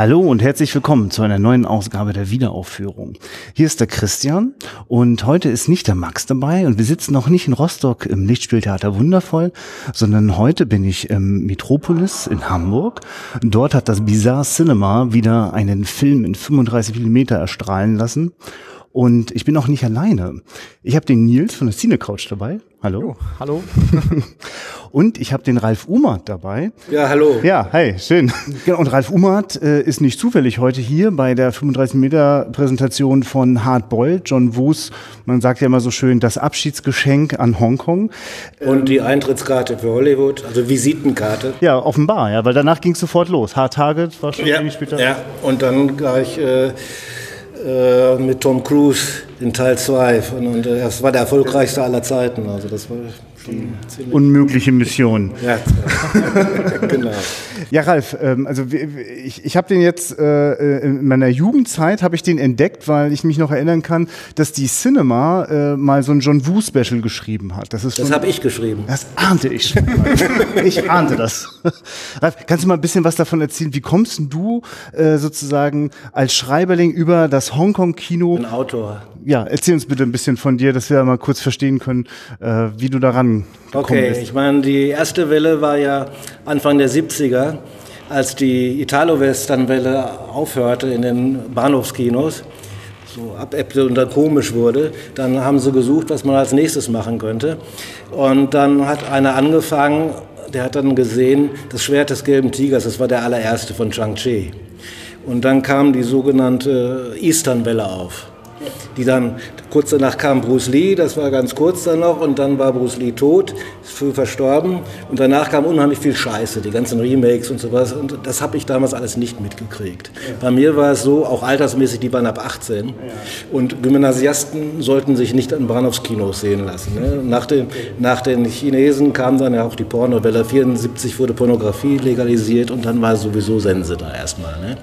Hallo und herzlich willkommen zu einer neuen Ausgabe der Wiederaufführung. Hier ist der Christian und heute ist nicht der Max dabei und wir sitzen noch nicht in Rostock im Lichtspieltheater Wundervoll, sondern heute bin ich im Metropolis in Hamburg. Dort hat das Bizarre Cinema wieder einen Film in 35 Millimeter erstrahlen lassen und ich bin auch nicht alleine. Ich habe den Nils von der Cine Couch dabei. Hallo. Jo, hallo. und ich habe den Ralf Umart dabei. Ja, hallo. Ja, hi, schön. Genau, und Ralf Umart äh, ist nicht zufällig heute hier bei der 35 Meter Präsentation von Hard Boiled, John Woos, man sagt ja immer so schön, das Abschiedsgeschenk an Hongkong. Und die Eintrittskarte für Hollywood, also Visitenkarte. Ja, offenbar, ja, weil danach ging es sofort los. Hard Target war schon ja, später. Ja, und dann gleich äh, äh, mit Tom Cruise in Teil 2. Und, und äh, das war der erfolgreichste aller Zeiten. Also das war Unmögliche Mission. Ja, genau. Ja, Ralf, ähm, also ich, ich habe den jetzt äh, in meiner Jugendzeit habe ich den entdeckt, weil ich mich noch erinnern kann, dass die Cinema äh, mal so ein John Woo Special geschrieben hat. Das, das habe ich geschrieben. Das ahnte ich schon. ich ahnte das. Ralf, kannst du mal ein bisschen was davon erzählen? Wie kommst du äh, sozusagen als Schreiberling über das Hongkong-Kino? Ein Autor. Ja, erzähl uns bitte ein bisschen von dir, dass wir mal kurz verstehen können, äh, wie du daran gekommen okay, bist. Okay, ich meine, die erste Welle war ja Anfang der 70er als die Italo-Western-Welle aufhörte in den Bahnhofskinos, so abebbte und dann komisch wurde, dann haben sie gesucht, was man als nächstes machen könnte. Und dann hat einer angefangen, der hat dann gesehen, das Schwert des gelben Tigers, das war der allererste von Chang-Chi. Und dann kam die sogenannte Eastern-Welle auf die dann, kurz danach kam Bruce Lee, das war ganz kurz dann noch, und dann war Bruce Lee tot, ist früh verstorben, und danach kam unheimlich viel Scheiße, die ganzen Remakes und sowas, und das habe ich damals alles nicht mitgekriegt. Ja. Bei mir war es so, auch altersmäßig, die waren ab 18, ja. und Gymnasiasten sollten sich nicht an Bahnhofskinos sehen lassen. Ne? Nach, den, nach den Chinesen kam dann ja auch die Pornowelle, 74 wurde Pornografie legalisiert, und dann war sowieso Sense da erstmal. Ne?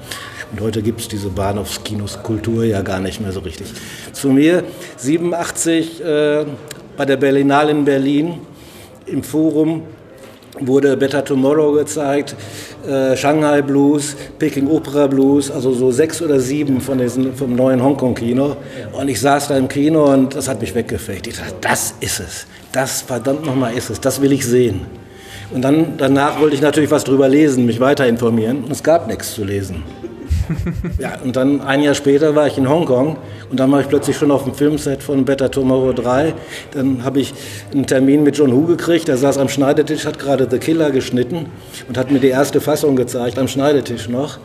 Und heute gibt es diese Bahnhofskinos-Kultur ja gar nicht mehr so richtig. Zu mir 87 äh, bei der Berlinale in Berlin im Forum wurde Better Tomorrow gezeigt, äh, Shanghai Blues, Peking Opera Blues, also so sechs oder sieben von diesen vom neuen Hongkong-Kino. Und ich saß da im Kino und das hat mich weggefegt. Ich dachte, das ist es. Das verdammt nochmal ist es. Das will ich sehen. Und dann, danach wollte ich natürlich was drüber lesen, mich weiter informieren. Und es gab nichts zu lesen. ja, und dann ein Jahr später war ich in Hongkong und dann war ich plötzlich schon auf dem Filmset von Better Tomorrow 3. Dann habe ich einen Termin mit John Hu gekriegt, der saß am Schneidetisch, hat gerade The Killer geschnitten und hat mir die erste Fassung gezeigt, am Schneidetisch noch.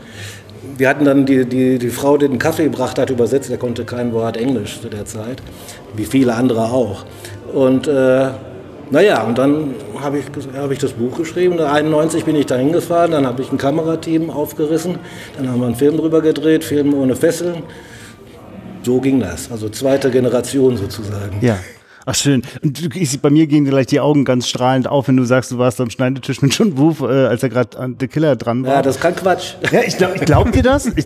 Wir hatten dann die, die, die Frau, die den Kaffee gebracht hat, übersetzt, der konnte kein Wort Englisch zu der Zeit, wie viele andere auch. Und äh, naja, und dann habe ich, hab ich das Buch geschrieben. 1991 bin ich da hingefahren, dann habe ich ein Kamerateam aufgerissen, dann haben wir einen Film drüber gedreht, Film ohne Fesseln. So ging das, also zweite Generation sozusagen. Ja. Ach schön. Und ich, bei mir gehen gleich die Augen ganz strahlend auf, wenn du sagst, du warst am Schneidetisch mit John Woof, äh, als er gerade an The Killer dran war. Ja, das ist kein Quatsch. Ja, ich glaube ich glaub dir das. Ich,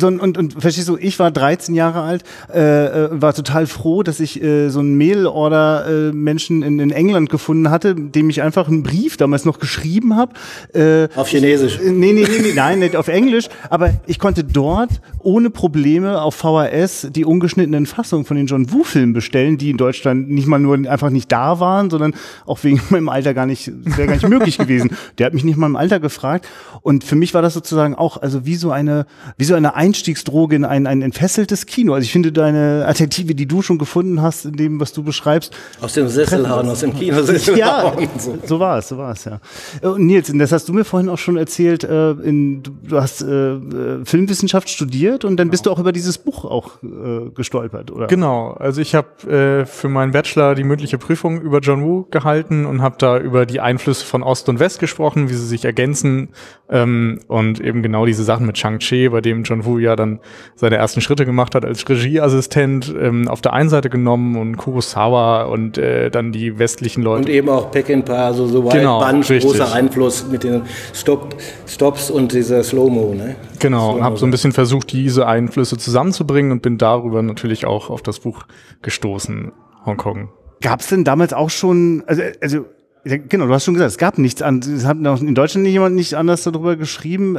so, und, und verstehst du, ich war 13 Jahre alt, äh, äh, war total froh, dass ich äh, so einen Mail-Order äh, Menschen in, in England gefunden hatte, dem ich einfach einen Brief damals noch geschrieben habe. Äh, auf Chinesisch? Nee, nee, nee, nee, nein, nicht auf Englisch. Aber ich konnte dort ohne Probleme auf VHS die ungeschnittenen Fassungen von den John Woo-Filmen bestellen, die in Deutschland nicht mal nur einfach nicht da waren, sondern auch wegen meinem Alter gar nicht, wäre gar nicht möglich gewesen. Der hat mich nicht mal im Alter gefragt. Und für mich war das sozusagen auch, also wie so eine, wie so eine Einstiegsdroge in ein, ein entfesseltes Kino. Also ich finde deine Adjektive, die du schon gefunden hast, in dem, was du beschreibst. Aus dem Sessel hauen, aus dem Kinosessel Ja, so. so war es, so war es, ja. Und Nils, das hast du mir vorhin auch schon erzählt, äh, in, du hast äh, Filmwissenschaft studiert und dann bist du auch über dieses Buch auch äh, gestolpert, oder? Genau, also ich habe äh, für mein meinen Bachelor die mündliche Prüfung über John Woo gehalten und habe da über die Einflüsse von Ost und West gesprochen, wie sie sich ergänzen ähm, und eben genau diese Sachen mit Shang-Chi, bei dem John Woo ja dann seine ersten Schritte gemacht hat als Regieassistent, ähm, auf der einen Seite genommen und Kurosawa und äh, dann die westlichen Leute. Und eben auch Peckinpah, also so weit genau, Band, großer Einfluss mit den Stop, Stops und dieser Slow-Mo. Ne? Genau, und habe so ein bisschen versucht, diese Einflüsse zusammenzubringen und bin darüber natürlich auch auf das Buch gestoßen. Hongkong. Gab es denn damals auch schon, also, also Genau, du hast schon gesagt, es gab nichts an. Es hat in Deutschland jemand nicht anders darüber geschrieben.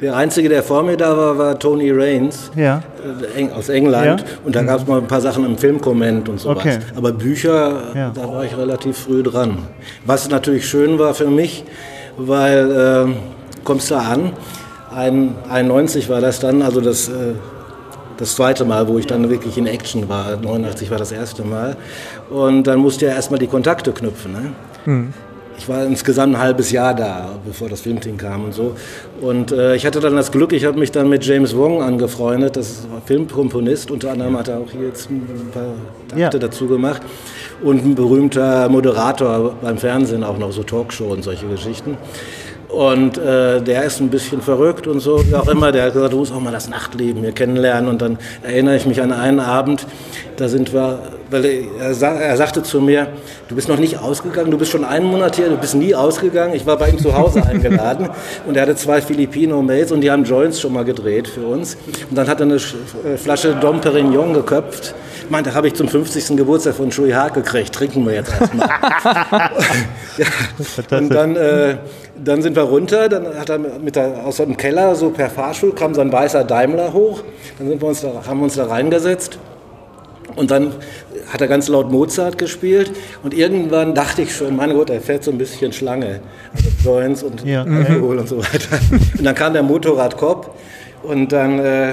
Der Einzige, der vor mir da war, war Tony Raines Ja. äh, aus England. Ja. Und da gab es mal ein paar Sachen im Filmkomment und sowas. Okay. Aber Bücher, Ja. da war ich relativ früh dran. Was natürlich schön war für mich, weil äh, kommst da an, ein, 91 war das dann, also das, äh, das zweite Mal, wo ich dann wirklich in Action war. 89 war das erste Mal. Und dann musste ja erstmal die Kontakte knüpfen. Ne? Ich war insgesamt ein halbes Jahr da, bevor das Filmteam kam und so. Und äh, ich hatte dann das Glück, ich habe mich dann mit James Wong angefreundet, das ist ein Filmkomponist, unter anderem hat er auch hier jetzt ein paar Takte Ja. dazu gemacht. Und ein berühmter Moderator beim Fernsehen, auch noch so Talkshow und solche Geschichten. Und äh, der ist ein bisschen verrückt und so, wie auch immer. Der hat gesagt, du musst auch mal das Nachtleben hier kennenlernen. Und dann erinnere ich mich an einen Abend, da sind wir, weil er, er sagte zu mir, du bist noch nicht ausgegangen, du bist schon einen Monat hier, du bist nie ausgegangen. Ich war bei ihm zu Hause eingeladen und er hatte zwei Filipino-Mates und die haben Joints schon mal gedreht für uns. Und dann hat er eine äh, Flasche Dom Perignon geköpft. Meinte, habe ich zum 50. Geburtstag von Shui Ha gekriegt, trinken wir jetzt erstmal. ja. Und dann, äh, dann sind wir runter, dann hat er mit der, aus dem Keller, so per Fahrstuhl, kam so ein weißer Daimler hoch. Dann sind wir uns da, haben wir uns da reingesetzt. Und dann hat er ganz laut Mozart gespielt. Und irgendwann dachte ich schon, mein Gott, er fährt so ein bisschen Schlange. Also Joints und Ja. Alkohol und so weiter. Und dann kam der Motorradkopf und dann äh,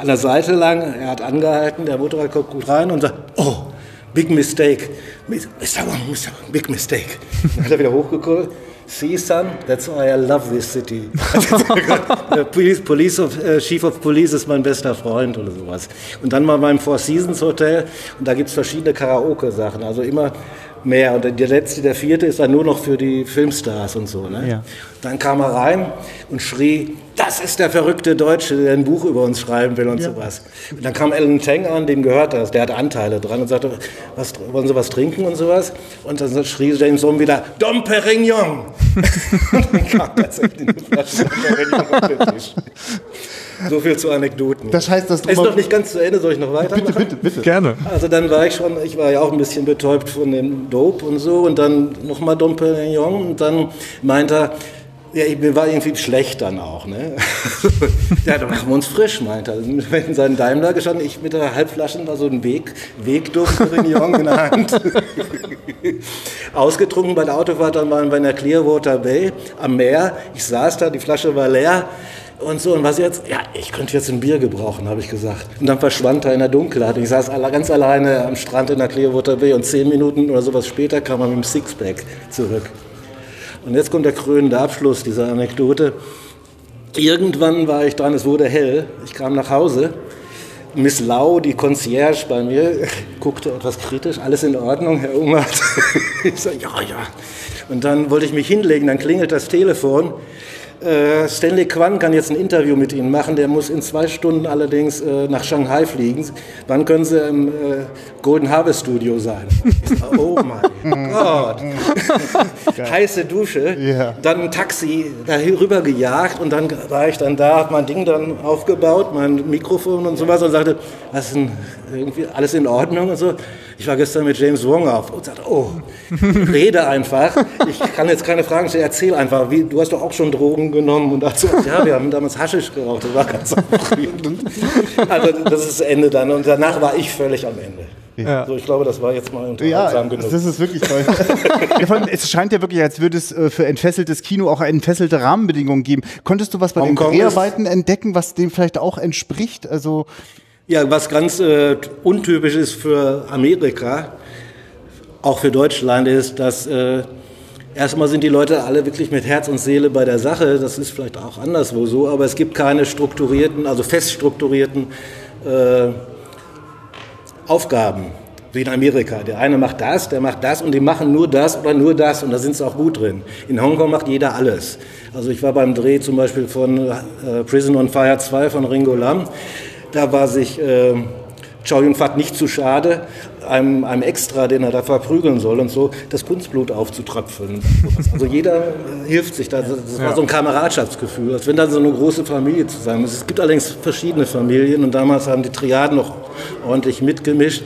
an der Seite lang, er hat angehalten, der Motorradkopf guckt rein und sagt, oh, big mistake. Mr. Wong, Mr. Wong, big mistake. Dann hat er wieder hochgeguckt. See, son, that's why I love this city. Police, Police of, äh, Chief of Police ist mein bester Freund oder sowas. Und dann mal beim Four Seasons Hotel und da gibt es verschiedene Karaoke-Sachen, also immer mehr. Und der letzte, der vierte ist dann nur noch für die Filmstars und so. Ne? Ja. Dann kam er rein und schrie, das ist der verrückte Deutsche, der ein Buch über uns schreiben will und sowas. Und dann kam Alan Tang an, dem gehört das, der hat Anteile dran und sagte, was, wollen Sie was trinken und sowas? Und dann schrie James Bond wieder, Dom Perignon! und dann kam tatsächlich eine Flasche Dom Perignon auf den Tisch. So viel zu Anekdoten. Das heißt, das ist noch nicht ganz zu Ende, soll ich noch weitermachen? Bitte, bitte, bitte. Gerne. Also dann war ich schon, ich war ja auch ein bisschen betäubt von dem Dope und so und dann nochmal Dom Perignon und dann meinte er, ja, ich, mir war irgendwie schlecht dann auch, ne? ja, dann machen wir uns frisch, meinte er. Wir hätten seinen Daimler gestanden, ich mit der Halbflasche war so ein Weg, Weg Dom Perignon in der Hand. Ausgetrunken bei der Autofahrt, dann waren wir in der Clearwater Bay am Meer. Ich saß da, die Flasche war leer. Und so, und was jetzt? Ja, ich könnte jetzt ein Bier gebrauchen, habe ich gesagt. Und dann verschwand er in der Dunkelheit. Ich saß ganz alleine am Strand in der Clearwater Bay und zehn Minuten oder sowas später kam er mit dem Sixpack zurück. Und jetzt kommt der krönende Abschluss dieser Anekdote. Irgendwann war ich dran, es wurde hell. Ich kam nach Hause. Miss Lau, die Concierge bei mir, guckte etwas kritisch. Alles in Ordnung, Herr Ungert? Ich sage, ja, ja. Und dann wollte ich mich hinlegen, dann klingelt das Telefon. Äh, Stanley Kwan kann jetzt ein Interview mit Ihnen machen. Der muss in zwei Stunden allerdings äh, nach Shanghai fliegen. Wann können Sie im äh, Golden Harvest Studio sein? Sag, oh mein Gott. Heiße Dusche. Ja. Dann ein Taxi da rüber gejagt und dann war ich dann da, hab mein Ding dann aufgebaut, mein Mikrofon und sowas und sagte, was ist denn irgendwie alles in Ordnung und so. Ich war gestern mit James Wong auf und sagte, oh, rede einfach. Ich kann jetzt keine Fragen stellen, erzähl einfach. Wie, du hast doch auch schon Drogen genommen und dazu, ja, wir haben damals Haschisch geraucht, das war ganz aufregend. Also das ist das Ende dann und danach war ich völlig am Ende. Ja. So, ich glaube, das war jetzt mal Ja, unterhaltsam genug. das ist wirklich toll. ja, allem, es scheint ja wirklich, als würde es äh, für entfesseltes Kino auch entfesselte Rahmenbedingungen geben. Konntest du was bei Hongkong den Dreharbeiten entdecken, was dem vielleicht auch entspricht? Also Ja, was ganz äh, untypisch ist für Amerika, auch für Deutschland, ist, dass äh, erstmal sind die Leute alle wirklich mit Herz und Seele bei der Sache. Das ist vielleicht auch anderswo so, aber es gibt keine strukturierten, also fest strukturierten äh, Aufgaben wie in Amerika. Der eine macht das, der macht das und die machen nur das oder nur das und da sind sie auch gut drin. In Hongkong macht jeder alles. Also ich war beim Dreh zum Beispiel von äh, Prison on Fire 2 von Ringo Lam. Da war sich äh, Chow Yun-Fat nicht zu schade, einem, einem Extra, den er da verprügeln soll und so, das Kunstblut aufzutröpfeln. Also jeder äh, hilft sich da. Das war so ein Kameradschaftsgefühl, als wenn da so eine große Familie zusammen ist. Es gibt allerdings verschiedene Familien und damals haben die Triaden noch ordentlich mitgemischt.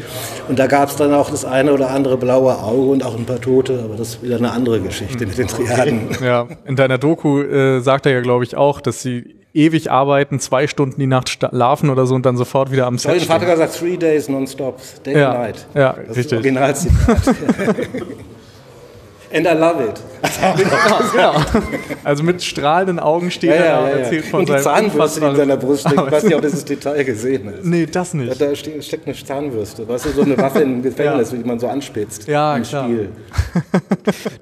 Und da gab es dann auch das eine oder andere blaue Auge und auch ein paar Tote, aber das ist wieder eine andere Geschichte mit den Triaden. Ja, in deiner Doku äh, sagt er ja, glaube ich, auch, dass sie ewig arbeiten, zwei Stunden die Nacht schlafen oder so und dann sofort wieder am Set Mein Vater hat gesagt, three days non-stop, day Ja, and night. ja, das richtig. Ist. And I love it. ja. Also mit strahlenden Augen steht Ja, er da ja, und ja, erzählt ja. von Und die seinem Zahnbürste, die in seiner Brust steckt. Ich weiß nicht, ob dieses Detail gesehen hast. Nee, das nicht. Da ste- steckt eine Zahnbürste, weißt du, so eine Waffe im Gefängnis, die man so anspitzt. Ja, im klar. Stiel.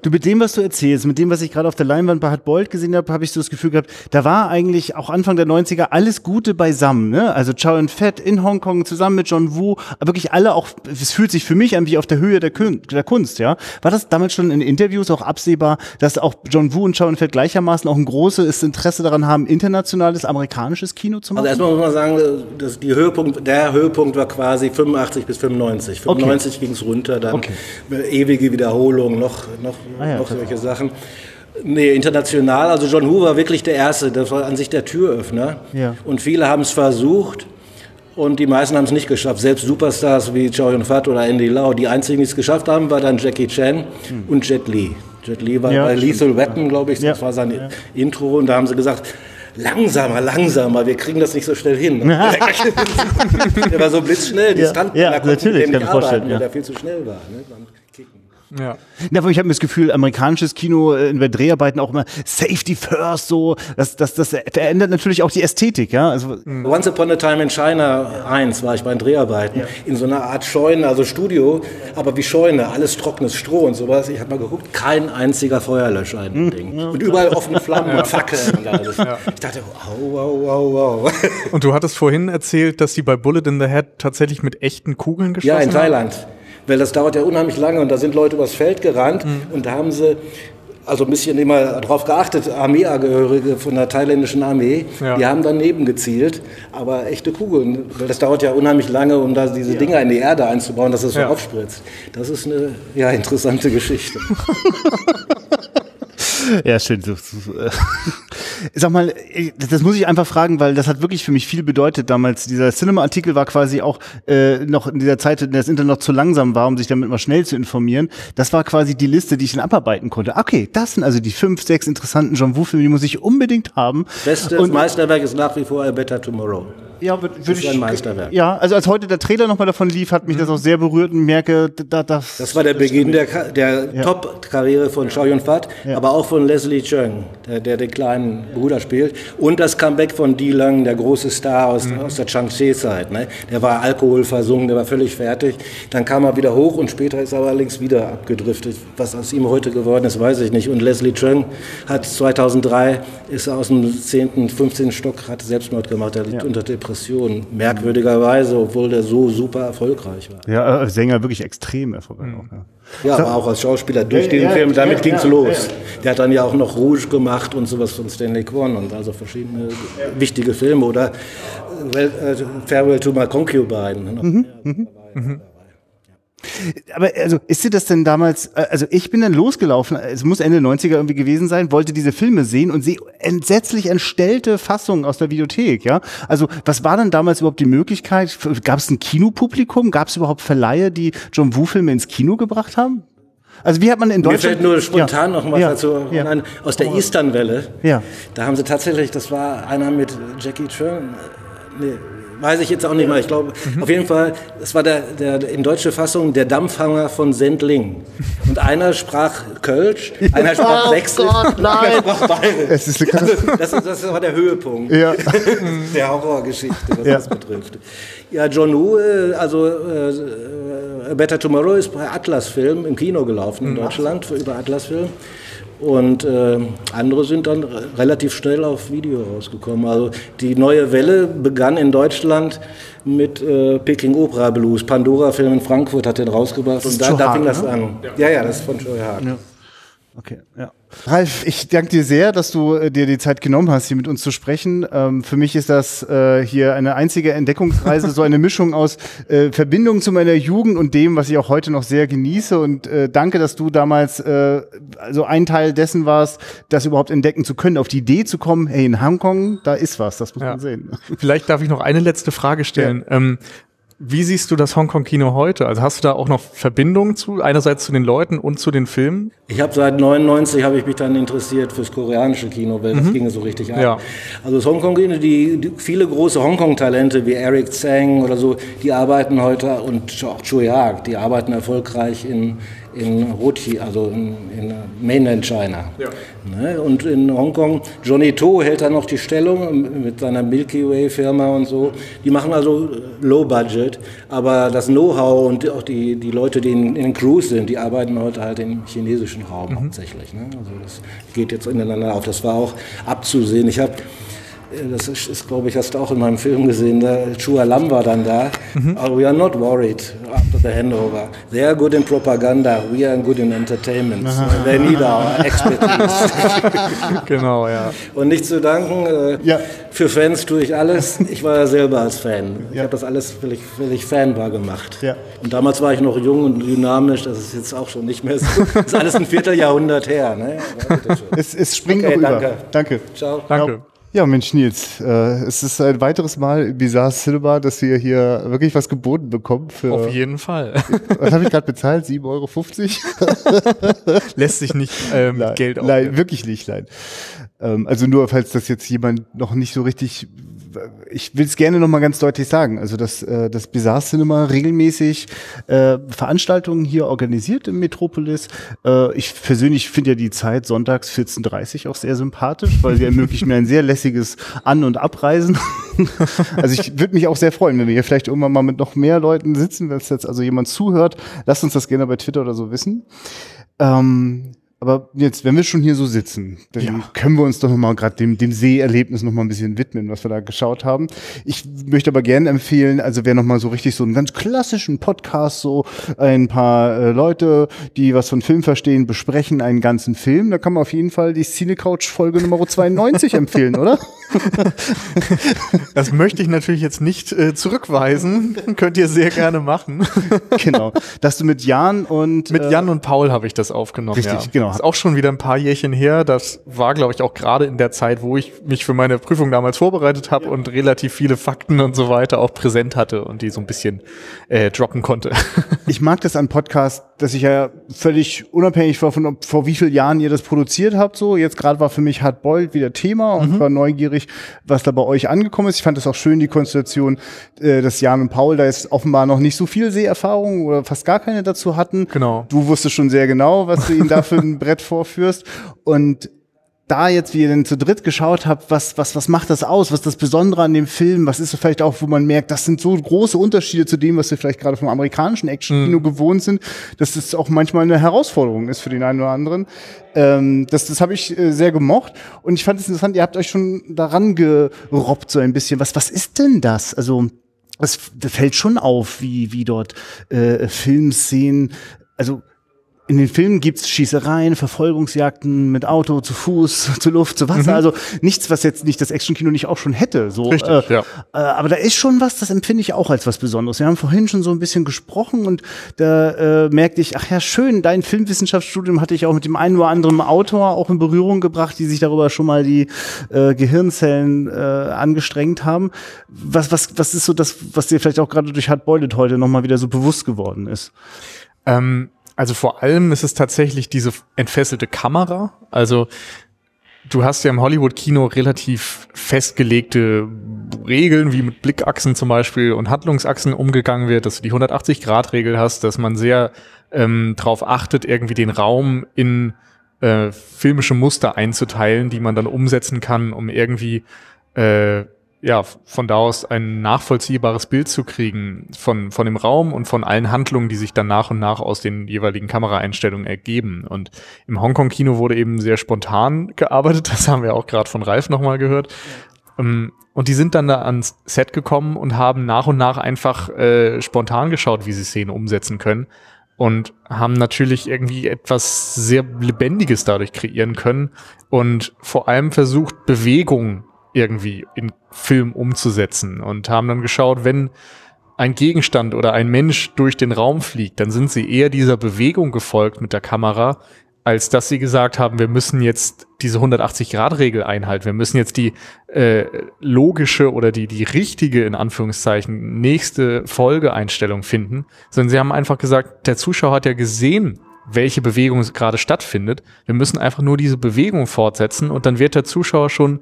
Du, mit dem, was du erzählst, mit dem, was ich gerade auf der Leinwand bei Hard Boiled gesehen habe, habe ich so das Gefühl gehabt, da war eigentlich auch Anfang der 90er alles Gute beisammen. Ne? Also Chow and Fett in Hongkong zusammen mit John Woo, wirklich alle auch, es fühlt sich für mich an wie auf der Höhe der, Kün der Kunst. ja. War das damals schon in Interviews auch absehbar, dass auch John Woo und Fett gleichermaßen auch ein großes Interesse daran haben, internationales amerikanisches Kino zu machen? Also erstmal muss man sagen, dass die Höhepunkt, der Höhepunkt war quasi 85 bis 95. 95 ging es runter, dann Okay. ewige Wiederholung, noch, noch, Ah ja, noch solche Sachen. Nee, international, also John Woo war wirklich der Erste, das war an sich der Türöffner. Ja. Und viele haben es versucht und die meisten haben es nicht geschafft. Selbst Superstars wie Chow Yun-Fat oder Andy Lau, die einzigen, die es geschafft haben, war dann Jackie Chan und Jet Li. Jet Li war Hm. Ja, bei. Lethal Weapon, glaube ich, das Ja. war sein Intro und da haben sie gesagt, langsamer, langsamer, wir kriegen das nicht so schnell hin. der war so blitzschnell, die Ja, Stuntmänner ja, konnten natürlich, mit dem nicht ich mir vorstellen, arbeiten, ja. weil der viel zu schnell war. Ne. Ja. Ja, aber ich habe mir das Gefühl, amerikanisches Kino äh, in der Dreharbeiten auch immer Safety first, so, das, das, das verändert natürlich auch die Ästhetik, ja. Also Once Upon a Time in China 1 war ich bei den Dreharbeiten in so einer Art Scheune, also Studio, aber wie Scheune, alles trockenes Stroh und sowas. Ich habe mal geguckt, kein einziger Feuerlöscher in dem Ding. Und überall offene Flammen und Fackeln und alles. Ich dachte, wow, wow, wow, wow. Und du hattest vorhin erzählt, dass sie bei Bullet in the Head tatsächlich mit echten Kugeln geschossen Ja, in haben. Weil das dauert ja unheimlich lange und da sind Leute übers Feld gerannt und da haben sie also ein bisschen immer darauf geachtet, Armeeangehörige von der thailändischen Armee, Ja. die haben daneben gezielt, aber echte Kugeln, weil das dauert ja unheimlich lange, um da diese Dinger in die Erde einzubauen, dass es so Ja. aufspritzt. Das ist eine ja, interessante Geschichte. Ja, schön. So, so, äh. Sag mal, ich- das muss ich einfach fragen, weil das hat wirklich für mich viel bedeutet damals. Dieser Cinema-Artikel war quasi auch äh, noch in dieser Zeit, in der das Internet noch zu langsam war, um sich damit mal schnell zu informieren. Das war quasi die Liste, die ich dann abarbeiten konnte. Okay, das sind also die fünf, sechs interessanten John Woo-Filme, die muss ich unbedingt haben. Bestes Und- Meisterwerk ist nach wie vor A Better Tomorrow. Ja, würde würd ist ich. ein Meisterwerk. Ja, also als heute der Trailer nochmal davon lief, hat mich das auch sehr berührt und merke, da, das. Das war der Beginn der, der Top-Karriere von Chow Yun-Fat, aber auch von Leslie Cheung, der, der den kleinen Bruder spielt. Und das Comeback von Di Lang, der große Star aus, aus der Chang-Chi-Zeit. Ne? Der war alkoholversunken, der war völlig fertig. Dann kam er wieder hoch und später ist er allerdings wieder abgedriftet. Was aus ihm heute geworden ist, weiß ich nicht. Und Leslie Cheung hat 2003, ist aus dem 10., 15. Stock, hat Selbstmord gemacht. Er liegt unter Depressionen. Merkwürdigerweise, obwohl der so super erfolgreich war. Ja, äh, Sänger wirklich extrem erfolgreich. auch, Ja. Ja, aber auch als Schauspieler durch Ja, den ja, Film, damit ja, ging's ja, los. Der hat dann ja auch noch Rouge gemacht und sowas von Stanley Kwan und also verschiedene wichtige Filme oder äh, well, äh, Farewell to My Concubine. Mhm. Aber also ist dir das denn damals, äh, also ich bin dann losgelaufen, es muss Ende 90er irgendwie gewesen sein, wollte diese Filme sehen und sehe entsetzlich entstellte Fassungen aus der Videothek, ja? Also was war denn damals überhaupt die Möglichkeit? Gab es ein Kinopublikum? Gab es überhaupt Verleihe, die John Woo-Filme ins Kino gebracht haben? Also wie hat man in Mir Deutschland... fällt nur spontan ja, noch was ja, dazu ja. ein, aus der Easternwelle. Ja. Da haben sie tatsächlich, das war einer mit Jackie Chan, nee, weiß ich jetzt auch nicht mehr, ich glaube, Mhm. auf jeden Fall, das war der, der in deutsche Fassung der Dampfhanger von Sendling. Und einer sprach Kölsch, einer sprach Oh Sächsisch, einer nein. sprach Bayerisch. Es ist Katastrophe. Das, ist, das war der Höhepunkt Ja. der Horrorgeschichte, was Ja. das betrifft. Ja, John Woo, äh, also äh, A Better Tomorrow ist bei Atlas Film im Kino gelaufen in Deutschland, für, über Atlas Film. Und äh, andere sind dann re- relativ schnell auf Video rausgekommen. Also die neue Welle begann in Deutschland mit äh, Peking Opera Blues. Pandora Film in Frankfurt hat den rausgebracht und da, da fing das ne? an. Ja, ja, das ist von Joe Haag. Okay, ja. Ralf, ich danke dir sehr, dass du äh, dir die Zeit genommen hast, hier mit uns zu sprechen. Ähm, für mich ist das äh, hier eine einzige Entdeckungsreise, so eine Mischung aus äh, Verbindung zu meiner Jugend und dem, was ich auch heute noch sehr genieße. Und äh, danke, dass du damals äh, also ein Teil dessen warst, das überhaupt entdecken zu können, auf die Idee zu kommen, hey, in Hongkong, da ist was, das muss Ja. man sehen. Vielleicht darf ich noch eine letzte Frage stellen. Ähm, wie siehst du das Hongkong-Kino heute? Also hast du da auch noch Verbindungen zu, einerseits zu den Leuten und zu den Filmen? Ich habe seit 99 habe ich mich dann interessiert fürs koreanische Kino, weil das ging so richtig ab. Ja. Also das Hongkong-Kino, die, die viele große Hongkong-Talente wie Eric Tsang oder so, die arbeiten heute und auch Choi Haag, die arbeiten erfolgreich in in Rochi, also in, in Mainland China. Ne? Und in Hongkong, Johnny To hält da noch die Stellung mit seiner Milky Way Firma und so. Die machen also Low Budget, aber das Know-how und auch die, die Leute, die in, in den Crews sind, die arbeiten heute halt im chinesischen Raum hauptsächlich. Ne? Also das geht jetzt ineinander auf. Das war auch abzusehen. Ich habe das ist, ist glaube ich, hast du auch in meinem Film gesehen, der Chua Lam war dann da. Aber we are not worried after the handover. They are good in propaganda, we are good in entertainment. They need our expertise. Genau, ja. Und nicht zu danken, äh, Ja. für Fans tue ich alles. Ich war ja selber als Fan. Ich habe das alles, weil ich, weil ich Fan war, gemacht. Ja. Und damals war ich noch jung und dynamisch, das ist jetzt auch schon nicht mehr so. Das ist alles ein Vierteljahrhundert her. Ne? Es, es springt Okay, noch über. danke. danke. Ciao. Danke. Ja, Mensch, Nils, äh, es ist ein weiteres Mal Bizarre Cinema, dass wir hier wirklich was geboten bekommen für, Auf jeden Fall. was habe ich gerade bezahlt? 7,50 Euro? Lässt sich nicht ähm, Nein, Geld auf. nein, wirklich nicht, nein. Ähm, also nur, falls das jetzt jemand noch nicht so richtig, ich will es gerne noch mal ganz deutlich sagen, also dass äh, das Bizarre Cinema regelmäßig äh, Veranstaltungen hier organisiert im Metropolis. Äh, ich persönlich finde ja die Zeit sonntags 14.30 auch sehr sympathisch, weil sie ermöglicht mir ein sehr lässiges An- und Abreisen. also ich würde mich auch sehr freuen, wenn wir hier vielleicht irgendwann mal mit noch mehr Leuten sitzen, wenn es jetzt also jemand zuhört. Lasst uns das gerne bei Twitter oder so wissen. Ähm, aber jetzt, wenn wir schon hier so sitzen, dann können wir uns doch nochmal gerade dem, dem Seherlebnis nochmal ein bisschen widmen, was wir da geschaut haben. Ich möchte aber gerne empfehlen, also wer nochmal so richtig so einen ganz klassischen Podcast, so ein paar äh, Leute, die was von Film verstehen, besprechen einen ganzen Film, da kann man auf jeden Fall die Cinecouch Folge Nummer 92 empfehlen, oder? Das möchte ich natürlich jetzt nicht äh, zurückweisen. Könnt ihr sehr gerne machen. genau. Dass du mit Jan und Mit äh, Jan und Paul habe ich das aufgenommen. Richtig, ja. genau. Das ist auch schon wieder ein paar Jährchen her. Das war, glaube ich, auch gerade in der Zeit, wo ich mich für meine Prüfung damals vorbereitet habe und relativ viele Fakten und so weiter auch präsent hatte und die so ein bisschen äh, droppen konnte. Ich mag das an Podcasts, dass ich ja völlig unabhängig war von, ob, vor wie vielen Jahren ihr das produziert habt. So, jetzt gerade war für mich Hard Boiled wieder Thema und war neugierig, was da bei euch angekommen ist. Ich fand das auch schön, die Konstellation, äh, dass Jan und Paul da jetzt offenbar noch nicht so viel Seherfahrung oder fast gar keine dazu hatten. Genau. Du wusstest schon sehr genau, was du ihnen da für ein Brett vorführst. Und da jetzt, wie ihr denn zu dritt geschaut habt, was, was, was macht das aus? Was ist das Besondere an dem Film? Was ist so vielleicht auch, wo man merkt, das sind so große Unterschiede zu dem, was wir vielleicht gerade vom amerikanischen Action-Kino gewohnt sind, dass das auch manchmal eine Herausforderung ist für den einen oder anderen. Ähm, das das habe ich äh, sehr gemocht und ich fand es interessant, ihr habt euch schon daran gerobbt so ein bisschen. Was, was ist denn das? Also, es das fällt schon auf, wie, wie dort äh, Filmszenen, also in den Filmen gibt's Schießereien, Verfolgungsjagden mit Auto, zu Fuß, zu Luft, zu Wasser. Also nichts, was jetzt nicht das Actionkino nicht auch schon hätte. So, Richtig, äh, ja. äh, aber da ist schon was, das empfinde ich auch als was Besonderes. Wir haben vorhin schon so ein bisschen gesprochen und da äh, merkte ich, ach ja, schön, dein Filmwissenschaftsstudium hatte ich auch mit dem einen oder anderen Autor auch in Berührung gebracht, die sich darüber schon mal die äh, Gehirnzellen äh, angestrengt haben. Was, was, was ist so das, was dir vielleicht auch gerade durch Hard Boiled heute nochmal wieder so bewusst geworden ist? Ähm, also vor allem ist es tatsächlich diese entfesselte Kamera. Also du hast ja im Hollywood-Kino relativ festgelegte Regeln, wie mit Blickachsen zum Beispiel und Handlungsachsen umgegangen wird, dass du die 180-Grad-Regel hast, dass man sehr ähm, darauf achtet, irgendwie den Raum in äh, filmische Muster einzuteilen, die man dann umsetzen kann, um irgendwie äh, ja, von da aus ein nachvollziehbares Bild zu kriegen von, von dem Raum und von allen Handlungen, die sich dann nach und nach aus den jeweiligen Kameraeinstellungen ergeben. Und im Hongkong-Kino wurde eben sehr spontan gearbeitet, das haben wir auch gerade von Ralf nochmal gehört. Ähm, Und die sind dann da ans Set gekommen und haben nach und nach einfach äh, spontan geschaut, wie sie Szenen umsetzen können. und haben natürlich irgendwie etwas sehr Lebendiges dadurch kreieren können und vor allem versucht, Bewegung irgendwie in Film umzusetzen und haben dann geschaut, wenn ein Gegenstand oder ein Mensch durch den Raum fliegt, dann sind sie eher dieser Bewegung gefolgt mit der Kamera, als dass sie gesagt haben, wir müssen jetzt diese 180-Grad-Regel einhalten. Wir müssen jetzt die äh, logische oder die, die richtige, in Anführungszeichen, nächste Folgeeinstellung finden, sondern sie haben einfach gesagt, der Zuschauer hat ja gesehen, welche Bewegung gerade stattfindet. Wir müssen einfach nur diese Bewegung fortsetzen und dann wird der Zuschauer schon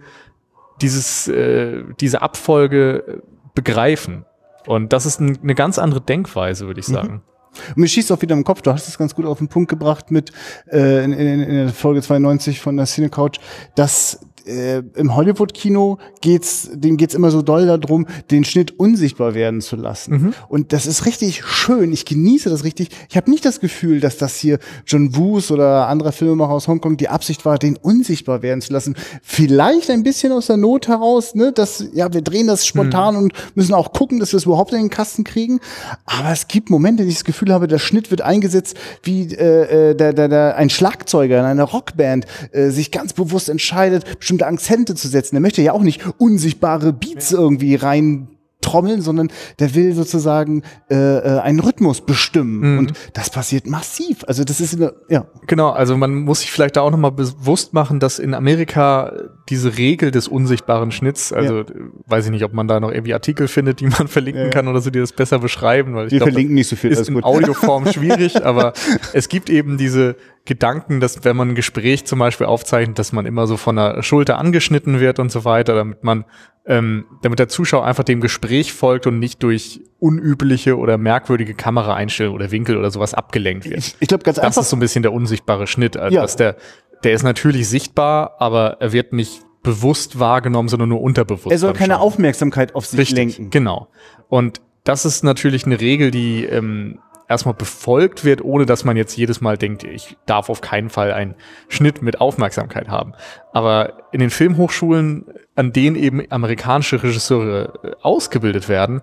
dieses, äh, diese Abfolge begreifen. Und das ist ein, eine ganz andere Denkweise, würde ich mhm. sagen. Mhm. Und mir schießt auch wieder im Kopf, du hast es ganz gut auf den Punkt gebracht mit äh, in, in, in der Folge 92 von der Cine Couch, dass äh, im Hollywood-Kino geht's, dem geht's immer so doll darum, den Schnitt unsichtbar werden zu lassen. Mhm. Und das ist richtig schön. Ich genieße das richtig. Ich habe nicht das Gefühl, dass das hier John Woos oder anderer Filmemacher aus Hongkong die Absicht war, den unsichtbar werden zu lassen. Vielleicht ein bisschen aus der Not heraus, ne, dass ja wir drehen das spontan mhm. und müssen auch gucken, dass wir es überhaupt in den Kasten kriegen. Aber es gibt Momente, die ich das Gefühl habe, der Schnitt wird eingesetzt, wie äh, äh der, der, der ein Schlagzeuger in einer Rockband äh, sich ganz bewusst entscheidet, bestimmte Akzente zu setzen. Er möchte ja auch nicht unsichtbare Beats irgendwie rein trommeln, sondern der will sozusagen äh, äh, einen Rhythmus bestimmen. Mhm. Und das passiert massiv. Also das ist eine, ja. Genau, also man muss sich vielleicht da auch nochmal bewusst machen, dass in Amerika diese Regel des unsichtbaren Schnitts, also ja. weiß ich nicht, ob man da noch irgendwie Artikel findet, die man verlinken ja. kann oder so, die das besser beschreiben, weil ich Wir glaub, verlinken nicht so viel. Ist in Audioform schwierig, aber es gibt eben diese Gedanken, dass wenn man ein Gespräch zum Beispiel aufzeichnet, dass man immer so von der Schulter angeschnitten wird und so weiter, damit man ähm, damit der Zuschauer einfach dem Gespräch folgt und nicht durch unübliche oder merkwürdige Kameraeinstellungen oder Winkel oder sowas abgelenkt wird. Ich, ich glaube ganz das einfach. Das ist so ein bisschen der unsichtbare Schnitt. Also ja. dass der, der ist natürlich sichtbar, aber er wird nicht bewusst wahrgenommen, sondern nur unterbewusst. Er soll keine Schauen. Aufmerksamkeit auf sich Richtig, lenken. Genau. Und das ist natürlich eine Regel, die ähm, erstmal befolgt wird, ohne dass man jetzt jedes Mal denkt, ich darf auf keinen Fall einen Schnitt mit Aufmerksamkeit haben. Aber in den Filmhochschulen, an denen eben amerikanische Regisseure äh, ausgebildet werden,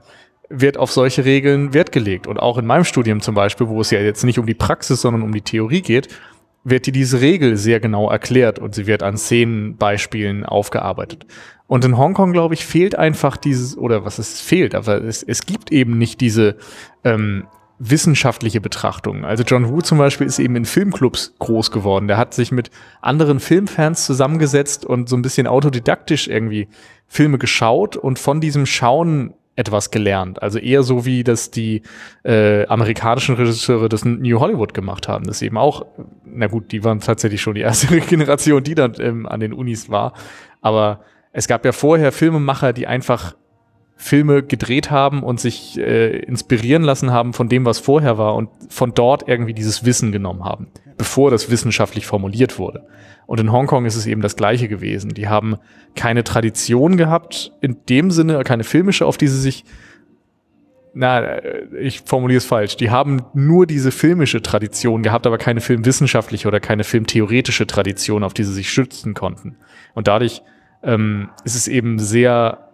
wird auf solche Regeln Wert gelegt. Und auch in meinem Studium zum Beispiel, wo es ja jetzt nicht um die Praxis, sondern um die Theorie geht, wird dir diese Regel sehr genau erklärt und sie wird an Szenenbeispielen aufgearbeitet. Und in Hongkong, glaube ich, fehlt einfach dieses, oder was es fehlt, aber es, es gibt eben nicht diese ähm, wissenschaftliche Betrachtungen. Also John Woo zum Beispiel ist eben in Filmclubs groß geworden. Der hat sich mit anderen Filmfans zusammengesetzt und so ein bisschen autodidaktisch irgendwie Filme geschaut und von diesem Schauen etwas gelernt. Also eher so wie das die äh, amerikanischen Regisseure des New Hollywood gemacht haben. Das eben auch, na gut, die waren tatsächlich schon die erste Generation, die dann ähm, an den Unis war. Aber es gab ja vorher Filmemacher, die einfach Filme gedreht haben und sich äh, inspirieren lassen haben von dem, was vorher war und von dort irgendwie dieses Wissen genommen haben, bevor das wissenschaftlich formuliert wurde. Und in Hongkong ist es eben das Gleiche gewesen. Die haben keine Tradition gehabt, in dem Sinne, keine filmische, auf die sie sich na, äh, ich formuliere es falsch. Die haben nur diese filmische Tradition gehabt, aber keine filmwissenschaftliche oder keine filmtheoretische Tradition, auf die sie sich schützen konnten. Und dadurch ähm, ist es eben sehr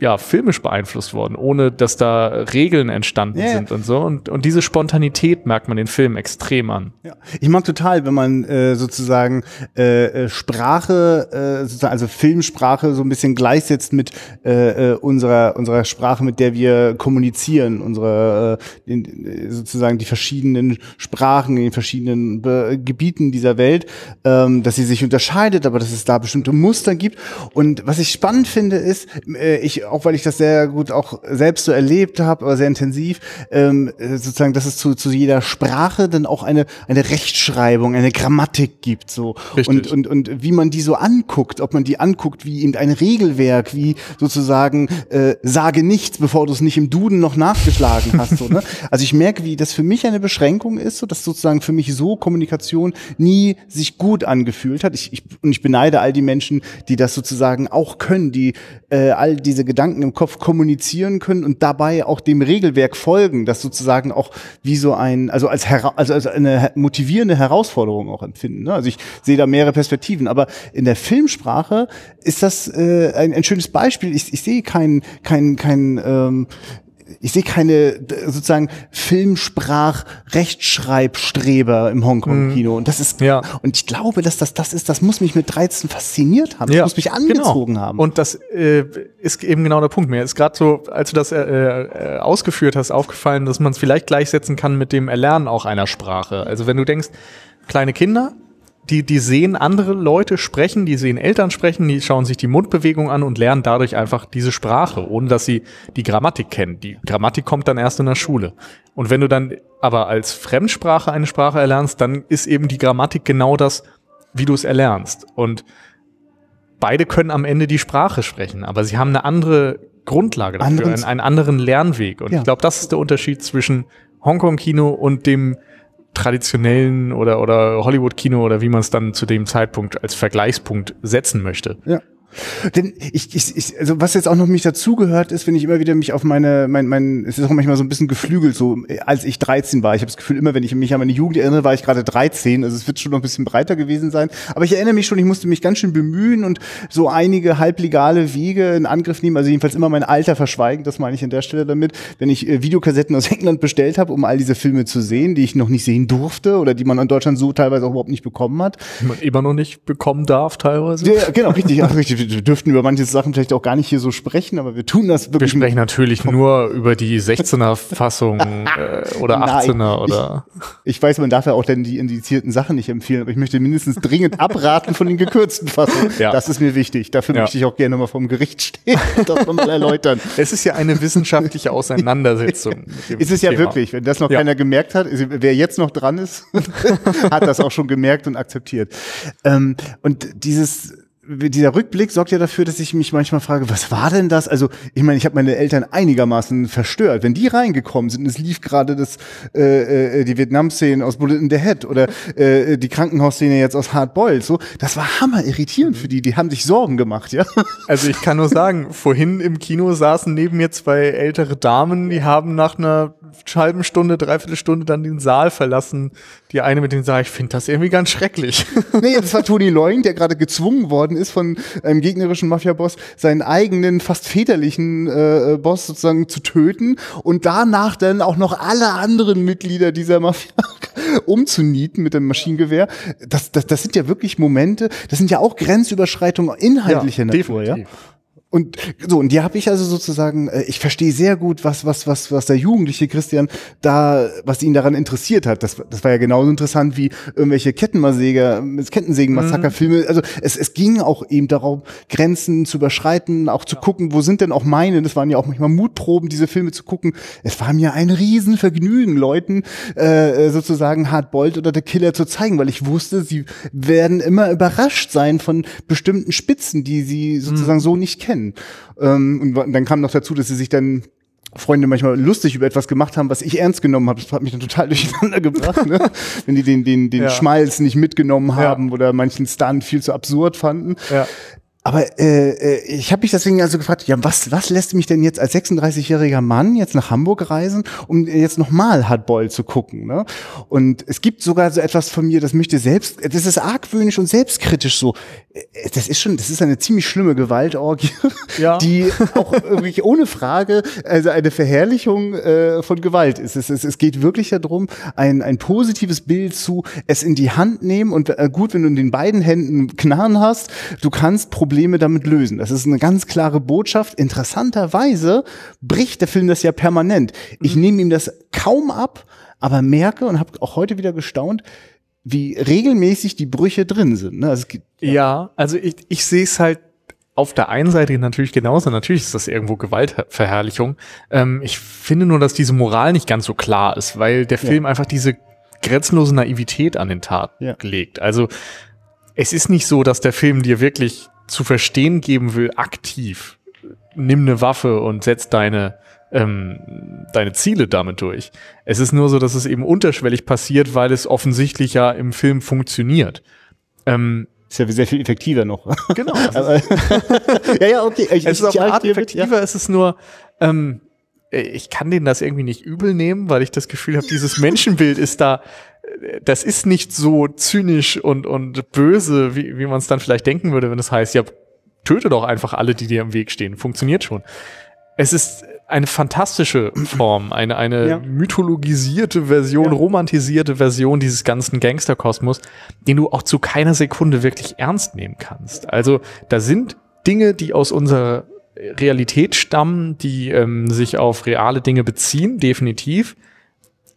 ja, filmisch beeinflusst worden, ohne dass da Regeln entstanden yeah. sind und so. Und, und diese Spontanität merkt man den Film extrem an. Ja. Ich mag total, wenn man äh, sozusagen äh, äh Sprache, äh, also Filmsprache so ein bisschen gleichsetzt mit äh, äh, unserer, unserer Sprache, mit der wir kommunizieren, unsere äh, in, sozusagen die verschiedenen Sprachen in den verschiedenen Be Gebieten dieser Welt, ähm, dass sie sich unterscheidet, aber dass es da bestimmte Muster gibt. Und was ich spannend finde, ist, äh, ich auch weil ich das sehr gut auch selbst so erlebt habe, aber sehr intensiv, ähm, sozusagen, dass es zu, zu jeder Sprache dann auch eine, eine Rechtschreibung, eine Grammatik gibt. so und, und, und wie man die so anguckt, ob man die anguckt wie eben ein Regelwerk, wie sozusagen äh, sage nichts, bevor du es nicht im Duden noch nachgeschlagen hast. so, ne? Also ich merke, wie das für mich eine Beschränkung ist, so dass sozusagen für mich so Kommunikation nie sich gut angefühlt hat. Ich, ich, und ich beneide all die Menschen, die das sozusagen auch können, die äh, all diese Gedanken Gedanken im Kopf kommunizieren können und dabei auch dem Regelwerk folgen, das sozusagen auch wie so ein, also als, also als eine motivierende Herausforderung auch empfinden. Ne? Also ich sehe da mehrere Perspektiven, aber in der Filmsprache ist das äh, ein, ein schönes Beispiel. Ich, ich sehe kein, kein, kein ähm, ich sehe keine sozusagen Filmsprach-Rechtschreibstreber im Hongkong-Kino. Und das ist, Ja. und ich glaube, dass das das ist, das muss mich mit 13 fasziniert haben. Das muss mich angezogen genau. haben. Und das äh, ist eben genau der Punkt. Mir ist gerade so, als du das äh, äh, ausgeführt hast, aufgefallen, dass man es vielleicht gleichsetzen kann mit dem Erlernen auch einer Sprache. Also wenn du denkst, kleine Kinder, die, die sehen andere Leute sprechen, die sehen Eltern sprechen, die schauen sich die Mundbewegung an und lernen dadurch einfach diese Sprache, ohne dass sie die Grammatik kennen. Die Grammatik kommt dann erst in der Schule. Und wenn du dann aber als Fremdsprache eine Sprache erlernst, dann ist eben die Grammatik genau das, wie du es erlernst. Und beide können am Ende die Sprache sprechen, aber sie haben eine andere Grundlage dafür, Anderen- einen, einen anderen Lernweg. Und Ja. ich glaube, das ist der Unterschied zwischen Hongkong-Kino und dem traditionellen oder, oder Hollywood-Kino oder wie man es dann zu dem Zeitpunkt als Vergleichspunkt setzen möchte. Ja. Denn ich, ich, ich, also was jetzt auch noch mich dazugehört ist, wenn ich immer wieder mich auf meine, mein, mein, es ist auch manchmal so ein bisschen geflügelt, so als ich 13 war. Ich habe das Gefühl, immer wenn ich mich an meine Jugend erinnere, war ich gerade 13. Also es wird schon noch ein bisschen breiter gewesen sein. Aber ich erinnere mich schon, ich musste mich ganz schön bemühen und so einige halblegale Wege in Angriff nehmen. Also jedenfalls immer mein Alter verschweigen, das meine ich an der Stelle damit. Wenn ich äh, Videokassetten aus England bestellt habe, um all diese Filme zu sehen, die ich noch nicht sehen durfte oder die man in Deutschland so teilweise auch überhaupt nicht bekommen hat, Die man immer noch nicht bekommen darf teilweise. ja, genau, richtig. Ach, richtig. Wir dürften über manche Sachen vielleicht auch gar nicht hier so sprechen, aber wir tun das Wir wirklich. sprechen natürlich nur über die 16er Fassung äh, oder Nein, 18er oder Ich weiß, man darf ja auch dann die indizierten Sachen nicht empfehlen, aber ich möchte mindestens dringend abraten von den gekürzten Fassungen. Ja. Das ist mir wichtig. Dafür Ja. möchte ich auch gerne mal vom Gericht stehen und das nochmal erläutern. es ist ja eine wissenschaftliche Auseinandersetzung. Ist es ja Thema. wirklich, wenn das noch Ja. keiner gemerkt hat, wer jetzt noch dran ist, hat das auch schon gemerkt und akzeptiert. Ähm, und dieses dieser Rückblick sorgt ja dafür, dass ich mich manchmal frage, was war denn das? Also, ich meine, ich habe meine Eltern einigermaßen verstört. Wenn die reingekommen sind, es lief gerade das äh, äh, die Vietnam-Szene aus Bullet in the Head oder äh, die Krankenhausszene jetzt aus Hard Boiled, so, das war hammer irritierend für die. Die haben sich Sorgen gemacht, ja. Also ich kann nur sagen, vorhin im Kino saßen neben mir zwei ältere Damen, die haben nach einer halben Stunde, dreiviertel Stunde dann den Saal verlassen. Die eine mit denen sah, ich finde das irgendwie ganz schrecklich. Nee, das war Tony Loing, der gerade gezwungen worden ist von einem gegnerischen Mafia-Boss, seinen eigenen, fast väterlichen äh, Boss sozusagen zu töten und danach dann auch noch alle anderen Mitglieder dieser Mafia umzunieten mit dem Maschinengewehr. Das, das, das sind ja wirklich Momente, das sind ja auch Grenzüberschreitungen inhaltlicher Natur, ja. Und so, und die habe ich also sozusagen, äh, ich verstehe sehr gut, was, was, was, was der jugendliche Christian da, was ihn daran interessiert hat. Das, das war ja genauso interessant wie irgendwelche Kettenmasäger, Kettensägen-Massaker-Filme. Also es, es ging auch eben darum, Grenzen zu überschreiten, auch zu gucken, wo sind denn auch meine, das waren ja auch manchmal Mutproben, diese Filme zu gucken. Es war mir ein Riesenvergnügen, Leuten äh, sozusagen Hardboiled oder The Killer zu zeigen, weil ich wusste, sie werden immer überrascht sein von bestimmten Spitzen, die sie sozusagen so nicht kennen. Ähm, und dann kam noch dazu, dass sie sich dann Freunde manchmal lustig über etwas gemacht haben, was ich ernst genommen habe. Das hat mich dann total durcheinander gebracht, ne? wenn die den, den, den Ja. Schmalz nicht mitgenommen haben oder manchen Stunt viel zu absurd fanden. Ja. Aber äh, äh, ich habe mich deswegen also gefragt, ja, was, was lässt mich denn jetzt als 36-jähriger Mann jetzt nach Hamburg reisen, um jetzt nochmal Hardboiled zu gucken? Ne? Und es gibt sogar so etwas von mir, das möchte selbst, das ist argwöhnisch und selbstkritisch so. Äh, Das ist schon, das ist eine ziemlich schlimme Gewaltorgie, Ja. die auch wirklich ohne Frage also eine Verherrlichung äh, von Gewalt ist. Es, es, es geht wirklich darum, ein, ein positives Bild zu es in die Hand nehmen und äh, gut, wenn du in den beiden Händen Knarren hast, du kannst Probleme damit lösen. Das ist eine ganz klare Botschaft. Interessanterweise bricht der Film das ja permanent. Ich nehme ihm das kaum ab, aber merke und habe auch heute wieder gestaunt, wie regelmäßig die Brüche drin sind. Ne? Also gibt, Ja, also ich, ich sehe es halt auf der einen Seite natürlich genauso. Natürlich ist das irgendwo Gewaltverherrlichung. Ähm, ich finde nur, dass diese Moral nicht ganz so klar ist, weil der Film einfach diese grenzenlose Naivität an den Tag Ja. legt. Also es ist nicht so, dass der Film dir wirklich zu verstehen geben will, aktiv, nimm eine Waffe und setz deine, ähm, deine Ziele damit durch. Es ist nur so, dass es eben unterschwellig passiert, weil es offensichtlich ja im Film funktioniert. Ähm, ist ja sehr viel effektiver noch. genau. Ja, ja, okay. Ich, es ist auf eine Art ich- ja. effektiver, es ist nur, ähm, ich kann denen das irgendwie nicht übel nehmen, weil ich das Gefühl habe, dieses Menschenbild ist da, das ist nicht so zynisch und, und böse, wie, wie man es dann vielleicht denken würde, wenn es heißt, ja, töte doch einfach alle, die dir im Weg stehen. Funktioniert schon. Es ist eine fantastische Form, eine, eine Ja. mythologisierte Version, Ja. romantisierte Version dieses ganzen Gangsterkosmos, den du auch zu keiner Sekunde wirklich ernst nehmen kannst. Also da sind Dinge, die aus unserer Realität stammen, die ähm, sich auf reale Dinge beziehen, definitiv.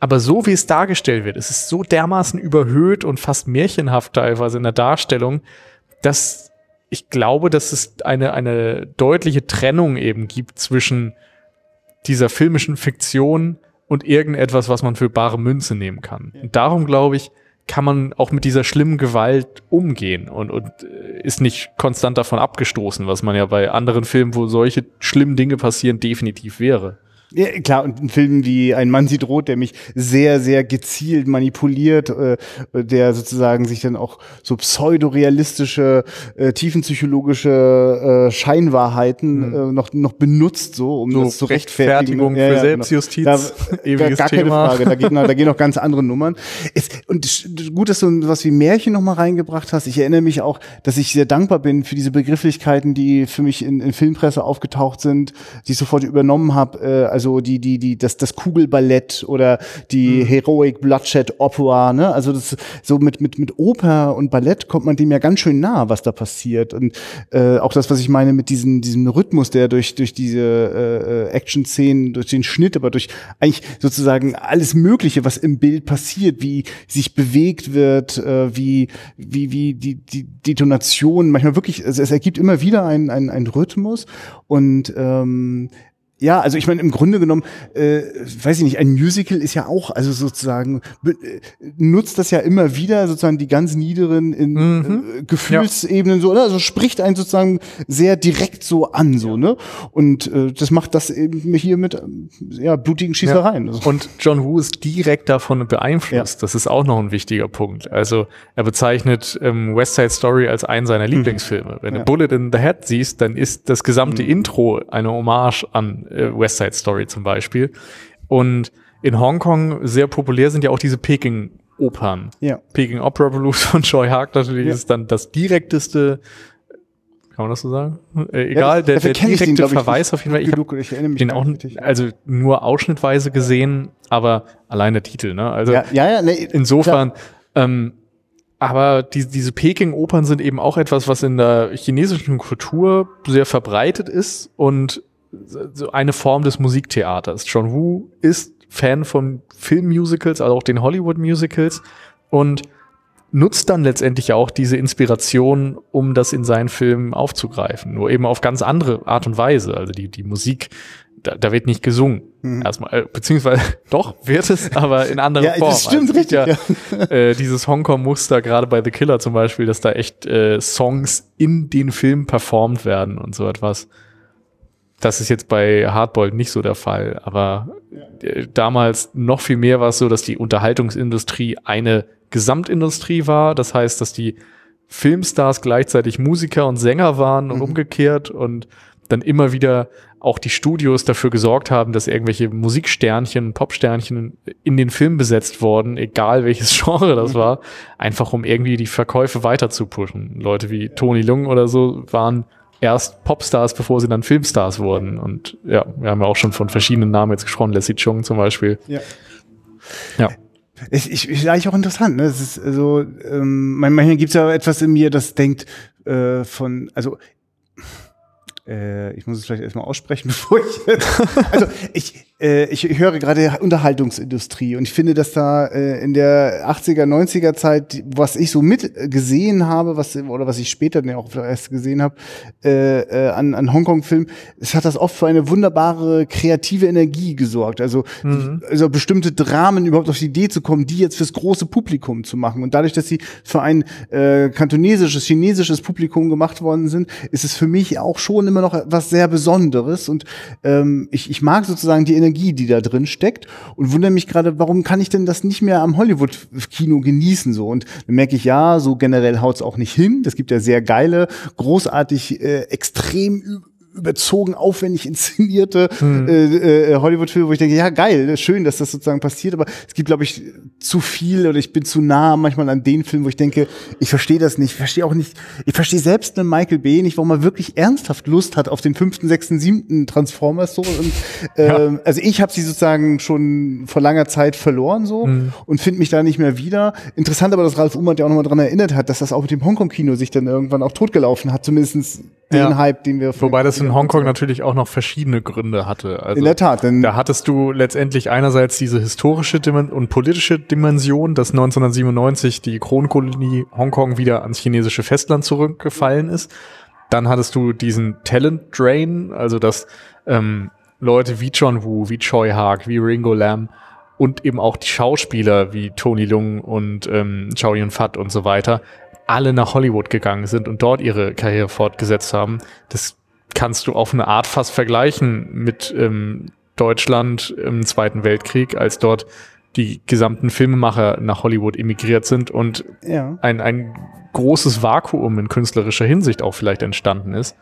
Aber so wie es dargestellt wird, es ist so dermaßen überhöht und fast märchenhaft teilweise in der Darstellung, dass ich glaube, dass es eine, eine deutliche Trennung eben gibt zwischen dieser filmischen Fiktion und irgendetwas, was man für bare Münze nehmen kann. Und darum glaube ich, kann man auch mit dieser schlimmen Gewalt umgehen und, und äh, ist nicht konstant davon abgestoßen, was man ja bei anderen Filmen, wo solche schlimmen Dinge passieren, definitiv wäre. Ja, klar, und ein Film wie Ein Mann sieht rot, der mich sehr, sehr gezielt manipuliert, äh, der sozusagen sich dann auch so pseudorealistische, äh, tiefenpsychologische äh, Scheinwahrheiten äh, noch, noch benutzt, so um So das zu rechtfertigen. Rechtfertigung für Selbstjustiz, Da, ewiges gar keine Thema. Frage, da gehen, noch- da gehen noch ganz andere Nummern. Es, und gut, dass du was wie Märchen noch mal reingebracht hast. Ich erinnere mich auch, dass ich sehr dankbar bin für diese Begrifflichkeiten, die für mich in, in Filmpresse aufgetaucht sind, die ich sofort übernommen habe. Äh, also die, die, die, das, das Kugelballett oder die Heroic Bloodshed Opera. Ne? Also das so mit, mit, mit Oper und Ballett kommt man dem ja ganz schön nah, was da passiert. Und äh, auch das, was ich meine mit diesem, diesem Rhythmus, der durch, durch diese äh, Action-Szenen, durch den Schnitt, aber durch eigentlich sozusagen alles Mögliche, was im Bild passiert, wie sich bewegt wird, äh, wie, wie, wie die, die Detonation, manchmal wirklich, es, es ergibt immer wieder einen, einen, einen Rhythmus und ähm, ja, also ich meine, im Grunde genommen, äh, weiß ich nicht, ein Musical ist ja auch, also sozusagen, äh, nutzt das ja immer wieder, sozusagen die ganz niederen in, äh, Gefühlsebenen so, oder? Also spricht einen sozusagen sehr direkt so an, so, ne? Und äh, das macht das eben hier mit ja, blutigen Schießereien. Also, Und John Woo ist direkt davon beeinflusst. Das ist auch noch ein wichtiger Punkt. Also er bezeichnet ähm, West Side Story als einen seiner Lieblingsfilme. Wenn Mhm. Ja. du Bullet in the Head siehst, dann ist das gesamte Intro eine Hommage an äh, West Side Story zum Beispiel. Und in Hongkong sehr populär sind ja auch diese Peking-Opern. ja. Peking Opera Blues von Joy Hark natürlich Ja. ist dann das direkteste, kann man das so sagen? Äh, egal, Ja, der, der den, direkte ich, Verweis auf jeden Fall. Ich genug, ich erinnere mich den auch, nicht richtig. also nur ausschnittweise gesehen, aber allein der Titel, ne? Also ja, ja, ja, nee, insofern, ähm, aber die, diese Peking-Opern sind eben auch etwas, was in der chinesischen Kultur sehr verbreitet ist und so eine Form des Musiktheaters. John Woo ist Fan von Filmmusicals, also auch den Hollywood-Musicals und nutzt dann letztendlich auch diese Inspiration, um das in seinen Filmen aufzugreifen. Nur eben auf ganz andere Art und Weise. Also die, die Musik, da, da wird nicht gesungen. Erstmal, äh, beziehungsweise doch wird es, aber in anderer Ja, Form. das stimmt, gibt richtig, Ja, äh, dieses Hongkong-Muster, gerade bei The Killer zum Beispiel, dass da echt äh, Songs in den Film performt werden und so etwas. Das ist jetzt bei Hardboiled nicht so der Fall, aber äh, damals noch viel mehr war es so, dass die Unterhaltungsindustrie eine Gesamtindustrie war. Das heißt, dass die Filmstars gleichzeitig Musiker und Sänger waren und umgekehrt und dann immer wieder auch die Studios dafür gesorgt haben, dass irgendwelche Musiksternchen, Popsternchen in den Film besetzt wurden, egal welches Genre das war, einfach um irgendwie die Verkäufe weiter zu pushen. Leute wie Tony Lung oder so waren erst Popstars, bevor sie dann Filmstars wurden. Und ja, wir haben ja auch schon von verschiedenen Namen jetzt gesprochen, Leslie Chung zum Beispiel. Ja. Ja. Ist, ist eigentlich auch interessant, ne? Es ist also, ähm, manchmal gibt es ja etwas in mir, das denkt äh, von, also äh, ich muss es vielleicht erstmal aussprechen, bevor ich. also ich, äh, ich höre gerade Unterhaltungsindustrie und ich finde, dass da äh, in der 80er, 90er Zeit, was ich so mitgesehen habe, was oder was ich später dann auch erst gesehen habe, äh, äh, an, an Hongkong-Filmen, es hat das oft für eine wunderbare kreative Energie gesorgt. Also, also bestimmte Dramen überhaupt auf die Idee zu kommen, die jetzt fürs große Publikum zu machen. Und dadurch, dass sie für ein äh, kantonesisches, chinesisches Publikum gemacht worden sind, ist es für mich auch schon immer noch was sehr Besonderes. Und ähm, ich, ich mag sozusagen die Energie, die da drin steckt und wundere mich gerade, warum kann ich denn das nicht mehr am Hollywood-Kino genießen so? Und dann merke ich, ja, so generell haut's auch nicht hin. Das gibt ja sehr geile, großartig, äh, extrem überzogen aufwendig inszenierte hm. äh, äh, Hollywood-Filme, wo ich denke, ja geil, schön, dass das sozusagen passiert, aber es gibt, glaube ich, zu viel oder ich bin zu nah manchmal an den Filmen, wo ich denke, ich verstehe das nicht, ich verstehe auch nicht, ich verstehe selbst einen Michael Bay nicht, warum er wirklich ernsthaft Lust hat auf den fünften, sechsten, siebten Transformers so. Und, äh, ja. Also ich habe sie sozusagen schon vor langer Zeit verloren so hm. und finde mich da nicht mehr wieder. Interessant aber, dass Ralf Ummert ja auch nochmal dran erinnert hat, dass das auch mit dem Hongkong-Kino sich dann irgendwann auch totgelaufen hat, zumindestens den ja. Hype, den wir Wobei das in Hongkong natürlich auch noch verschiedene Gründe hatte. Also in der Tat. Denn da hattest du letztendlich einerseits diese historische und politische Dimension, dass 1997 die Kronkolonie Hongkong wieder ans chinesische Festland zurückgefallen ist. Dann hattest du diesen Talent Drain, also dass ähm, Leute wie John Woo, wie Choi Haag, wie Ringo Lam und eben auch die Schauspieler wie Tony Lung und ähm, Chow Yun Fat und so weiter alle nach Hollywood gegangen sind und dort ihre Karriere fortgesetzt haben. Das kannst du auf eine Art fast vergleichen mit ähm, Deutschland im Zweiten Weltkrieg, als dort die gesamten Filmemacher nach Hollywood emigriert sind und ja. ein, ein großes Vakuum in künstlerischer Hinsicht auch vielleicht entstanden ist.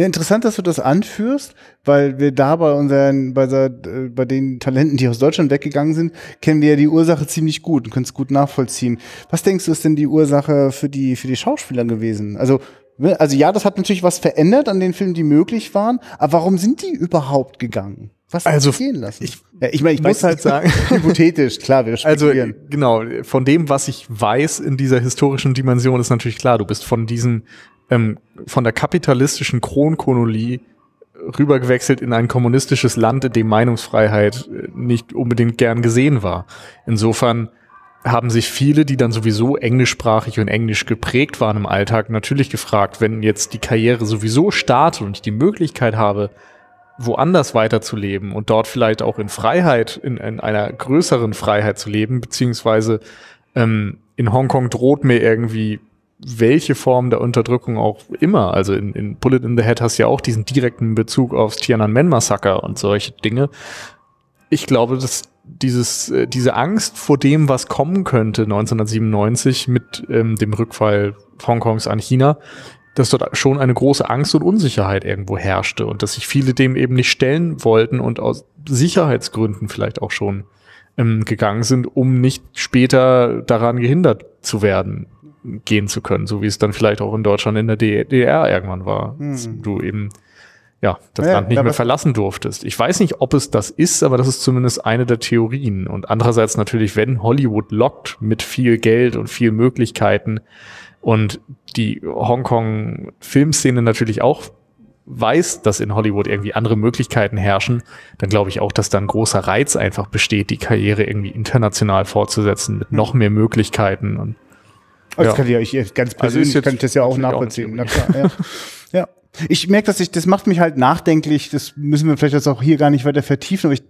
Ja, interessant, dass du das anführst, weil wir da bei unseren, bei, der, äh, bei den Talenten, die aus Deutschland weggegangen sind, kennen wir ja die Ursache ziemlich gut und können es gut nachvollziehen. Was denkst du, ist denn die Ursache für die, für die Schauspieler gewesen? Also, ne, also ja, das hat natürlich was verändert an den Filmen, die möglich waren, aber warum sind die überhaupt gegangen? Was also, gehen lassen? Ich, ja, ich meine, ich muss halt sagen, hypothetisch, klar, wir Also genau, von dem, was ich weiß in dieser historischen Dimension, ist natürlich klar, du bist von diesen ähm, von der kapitalistischen Kronkolonie rübergewechselt in ein kommunistisches Land, in dem Meinungsfreiheit äh, nicht unbedingt gern gesehen war. Insofern haben sich viele, die dann sowieso englischsprachig und englisch geprägt waren im Alltag, natürlich gefragt, wenn jetzt die Karriere sowieso startet und ich die Möglichkeit habe, woanders weiterzuleben und dort vielleicht auch in Freiheit, in, in einer größeren Freiheit zu leben, beziehungsweise ähm, in Hongkong droht mir irgendwie welche Form der Unterdrückung auch immer. Also in, in Bullet in the Head hast du ja auch diesen direkten Bezug aufs Tiananmen-Massaker und solche Dinge. Ich glaube, dass dieses, äh, diese Angst vor dem, was kommen könnte 1997 mit ähm, dem Rückfall Hongkongs an China, dass dort schon eine große Angst und Unsicherheit irgendwo herrschte und dass sich viele dem eben nicht stellen wollten und aus Sicherheitsgründen vielleicht auch schon ähm, gegangen sind, um nicht später daran gehindert zu werden, gehen zu können, so wie es dann vielleicht auch in Deutschland in der DDR irgendwann war. Hm. Du eben ja, das ja, Land nicht mehr verlassen durftest. Ich weiß nicht, ob es das ist, aber das ist zumindest eine der Theorien. Und andererseits natürlich, wenn Hollywood lockt mit viel Geld und viel Möglichkeiten und die Hongkong-Filmszene natürlich auch weiß, dass in Hollywood irgendwie andere Möglichkeiten herrschen, dann glaube ich auch, dass da ein großer Reiz einfach besteht, die Karriere irgendwie international fortzusetzen mit hm. noch mehr Möglichkeiten und also ja. Das kann ich ja ganz also persönlich also kann ich das ja auch nachvollziehen. Auch Na klar, ja. ja. Ich merke, dass ich, das macht mich halt nachdenklich. Das müssen wir vielleicht jetzt auch hier gar nicht weiter vertiefen, aber ich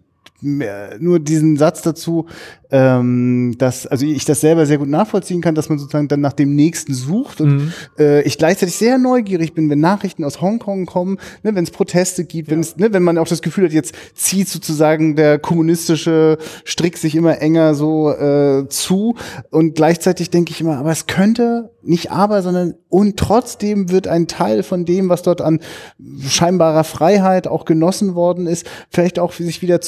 nur diesen Satz dazu, ähm, dass also ich das selber sehr gut nachvollziehen kann, dass man sozusagen dann nach dem nächsten sucht und mhm. äh, ich gleichzeitig sehr neugierig bin, wenn Nachrichten aus Hongkong kommen, ne, wenn es Proteste gibt, ja. wenn es, ne, wenn man auch das Gefühl hat, jetzt zieht sozusagen der kommunistische Strick sich immer enger so äh, zu und gleichzeitig denke ich immer, aber es könnte nicht aber, sondern und trotzdem wird ein Teil von dem, was dort an scheinbarer Freiheit auch genossen worden ist, vielleicht auch sich wieder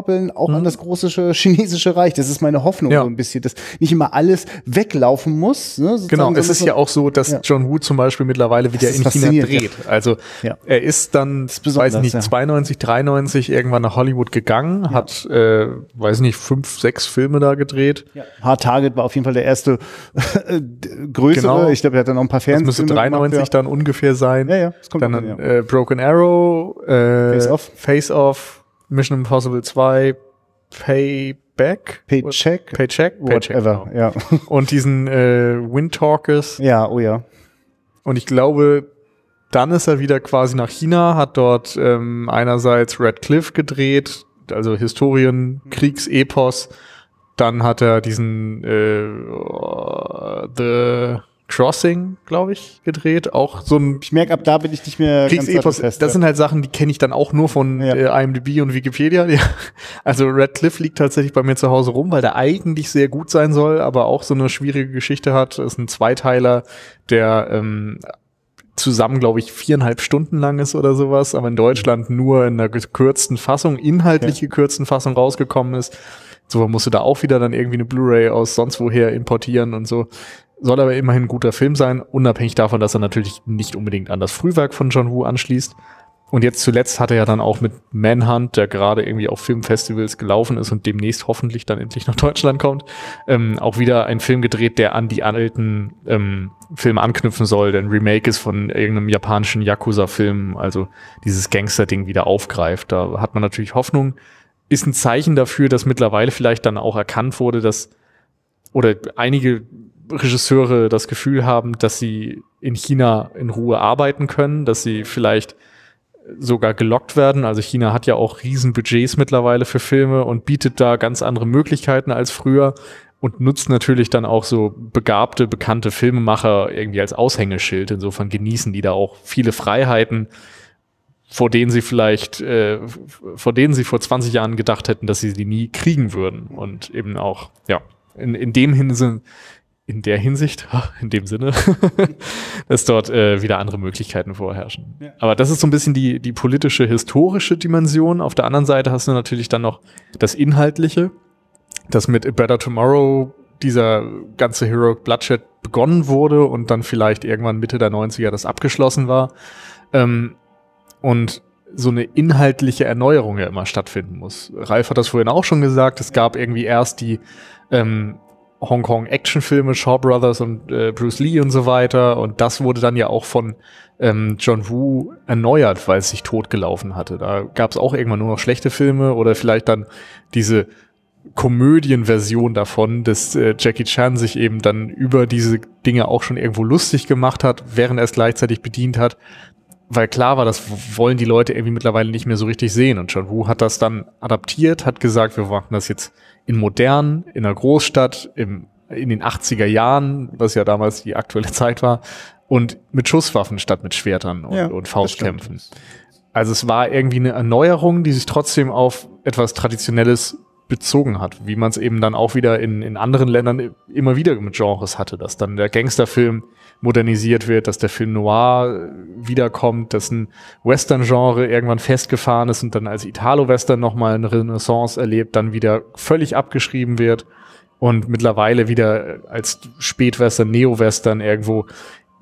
zurückkoppeln, auch mhm. an das große chinesische Reich. Das ist meine Hoffnung ja. so ein bisschen, dass nicht immer alles weglaufen muss. Ne, genau, es ist ja auch so, dass ja. John Woo zum Beispiel mittlerweile wieder in China dreht. Also er ist dann, ist weiß nicht, ja. 92, 93 irgendwann nach Hollywood gegangen, hat, äh, weiß nicht, fünf, sechs Filme da gedreht. Ja. Hard Target war auf jeden Fall der erste äh, größere. Genau. Ich glaube, er hat dann noch ein paar Fernsehfilme Das müsste 93 gemacht, dann ungefähr sein. Ja, ja, das kommt Dann, dann äh, Broken Arrow, äh, Face Off, Face Off Mission Impossible 2, Pay Payback? Paycheck? Paycheck? Whatever, genau. ja. Und diesen äh, Windtalkers. Ja, oh ja. Und ich glaube, dann ist er wieder quasi nach China, hat dort ähm, einerseits Red Cliff gedreht, also Historien, Kriegsepos. Dann hat er diesen äh, The Crossing, glaube ich, gedreht. Auch so ein. Ich merke, ab da bin ich nicht mehr Kriegsepos. Das sind halt Sachen, die kenne ich dann auch nur von ja. äh, IMDb und Wikipedia. Ja. Also Red Cliff liegt tatsächlich bei mir zu Hause rum, weil der eigentlich sehr gut sein soll, aber auch so eine schwierige Geschichte hat. Das ist ein Zweiteiler, der ähm, zusammen, glaube ich, viereinhalb Stunden lang ist oder sowas, aber in Deutschland nur in einer gekürzten Fassung, inhaltlich gekürzten Fassung rausgekommen ist. So musste da auch wieder dann irgendwie eine Blu-ray aus sonst woher importieren und so. Soll aber immerhin ein guter Film sein, unabhängig davon, dass er natürlich nicht unbedingt an das Frühwerk von John Woo anschließt. Und jetzt zuletzt hat er ja dann auch mit Manhunt, der gerade irgendwie auf Filmfestivals gelaufen ist und demnächst hoffentlich dann endlich nach Deutschland kommt, ähm, auch wieder einen Film gedreht, der an die alten ähm, Filme anknüpfen soll. Denn Remake ist von irgendeinem japanischen Yakuza-Film, also dieses Gangster-Ding wieder aufgreift. Da hat man natürlich Hoffnung. Ist ein Zeichen dafür, dass mittlerweile vielleicht dann auch erkannt wurde, dass oder einige Regisseure das Gefühl haben, dass sie in China in Ruhe arbeiten können, dass sie vielleicht sogar gelockt werden. Also China hat ja auch riesen Budgets mittlerweile für Filme und bietet da ganz andere Möglichkeiten als früher und nutzt natürlich dann auch so begabte, bekannte Filmemacher irgendwie als Aushängeschild. Insofern genießen die da auch viele Freiheiten, vor denen sie vielleicht, äh, vor denen sie vor 20 Jahren gedacht hätten, dass sie die nie kriegen würden. Und eben auch, ja, in, in dem Hinsicht in der Hinsicht, in dem Sinne, dass dort äh, wieder andere Möglichkeiten vorherrschen. Ja. Aber das ist so ein bisschen die, die politische, historische Dimension. Auf der anderen Seite hast du natürlich dann noch das Inhaltliche, dass mit A Better Tomorrow dieser ganze Heroic Bloodshed begonnen wurde und dann vielleicht irgendwann Mitte der 90er das abgeschlossen war. Ähm, und so eine inhaltliche Erneuerung ja immer stattfinden muss. Ralf hat das vorhin auch schon gesagt, es gab irgendwie erst die ähm, Hongkong-Actionfilme, Shaw Brothers und äh, Bruce Lee und so weiter. Und das wurde dann ja auch von ähm, John Woo erneuert, weil es sich totgelaufen hatte. Da gab es auch irgendwann nur noch schlechte Filme oder vielleicht dann diese Komödienversion davon, dass äh, Jackie Chan sich eben dann über diese Dinge auch schon irgendwo lustig gemacht hat, während er es gleichzeitig bedient hat. Weil klar war, das wollen die Leute irgendwie mittlerweile nicht mehr so richtig sehen. Und John Woo hat das dann adaptiert, hat gesagt, wir machen das jetzt in modern, in einer Großstadt, im, in den 80er Jahren, was ja damals die aktuelle Zeit war, und mit Schusswaffen statt mit Schwertern und, ja, und Faustkämpfen. Also es war irgendwie eine Erneuerung, die sich trotzdem auf etwas Traditionelles bezogen hat, wie man es eben dann auch wieder in, in anderen Ländern immer wieder mit Genres hatte, dass dann der Gangsterfilm modernisiert wird, dass der Film Noir wiederkommt, dass ein Western-Genre irgendwann festgefahren ist und dann als Italo-Western nochmal eine Renaissance erlebt, dann wieder völlig abgeschrieben wird und mittlerweile wieder als Spätwestern, Neo-Western irgendwo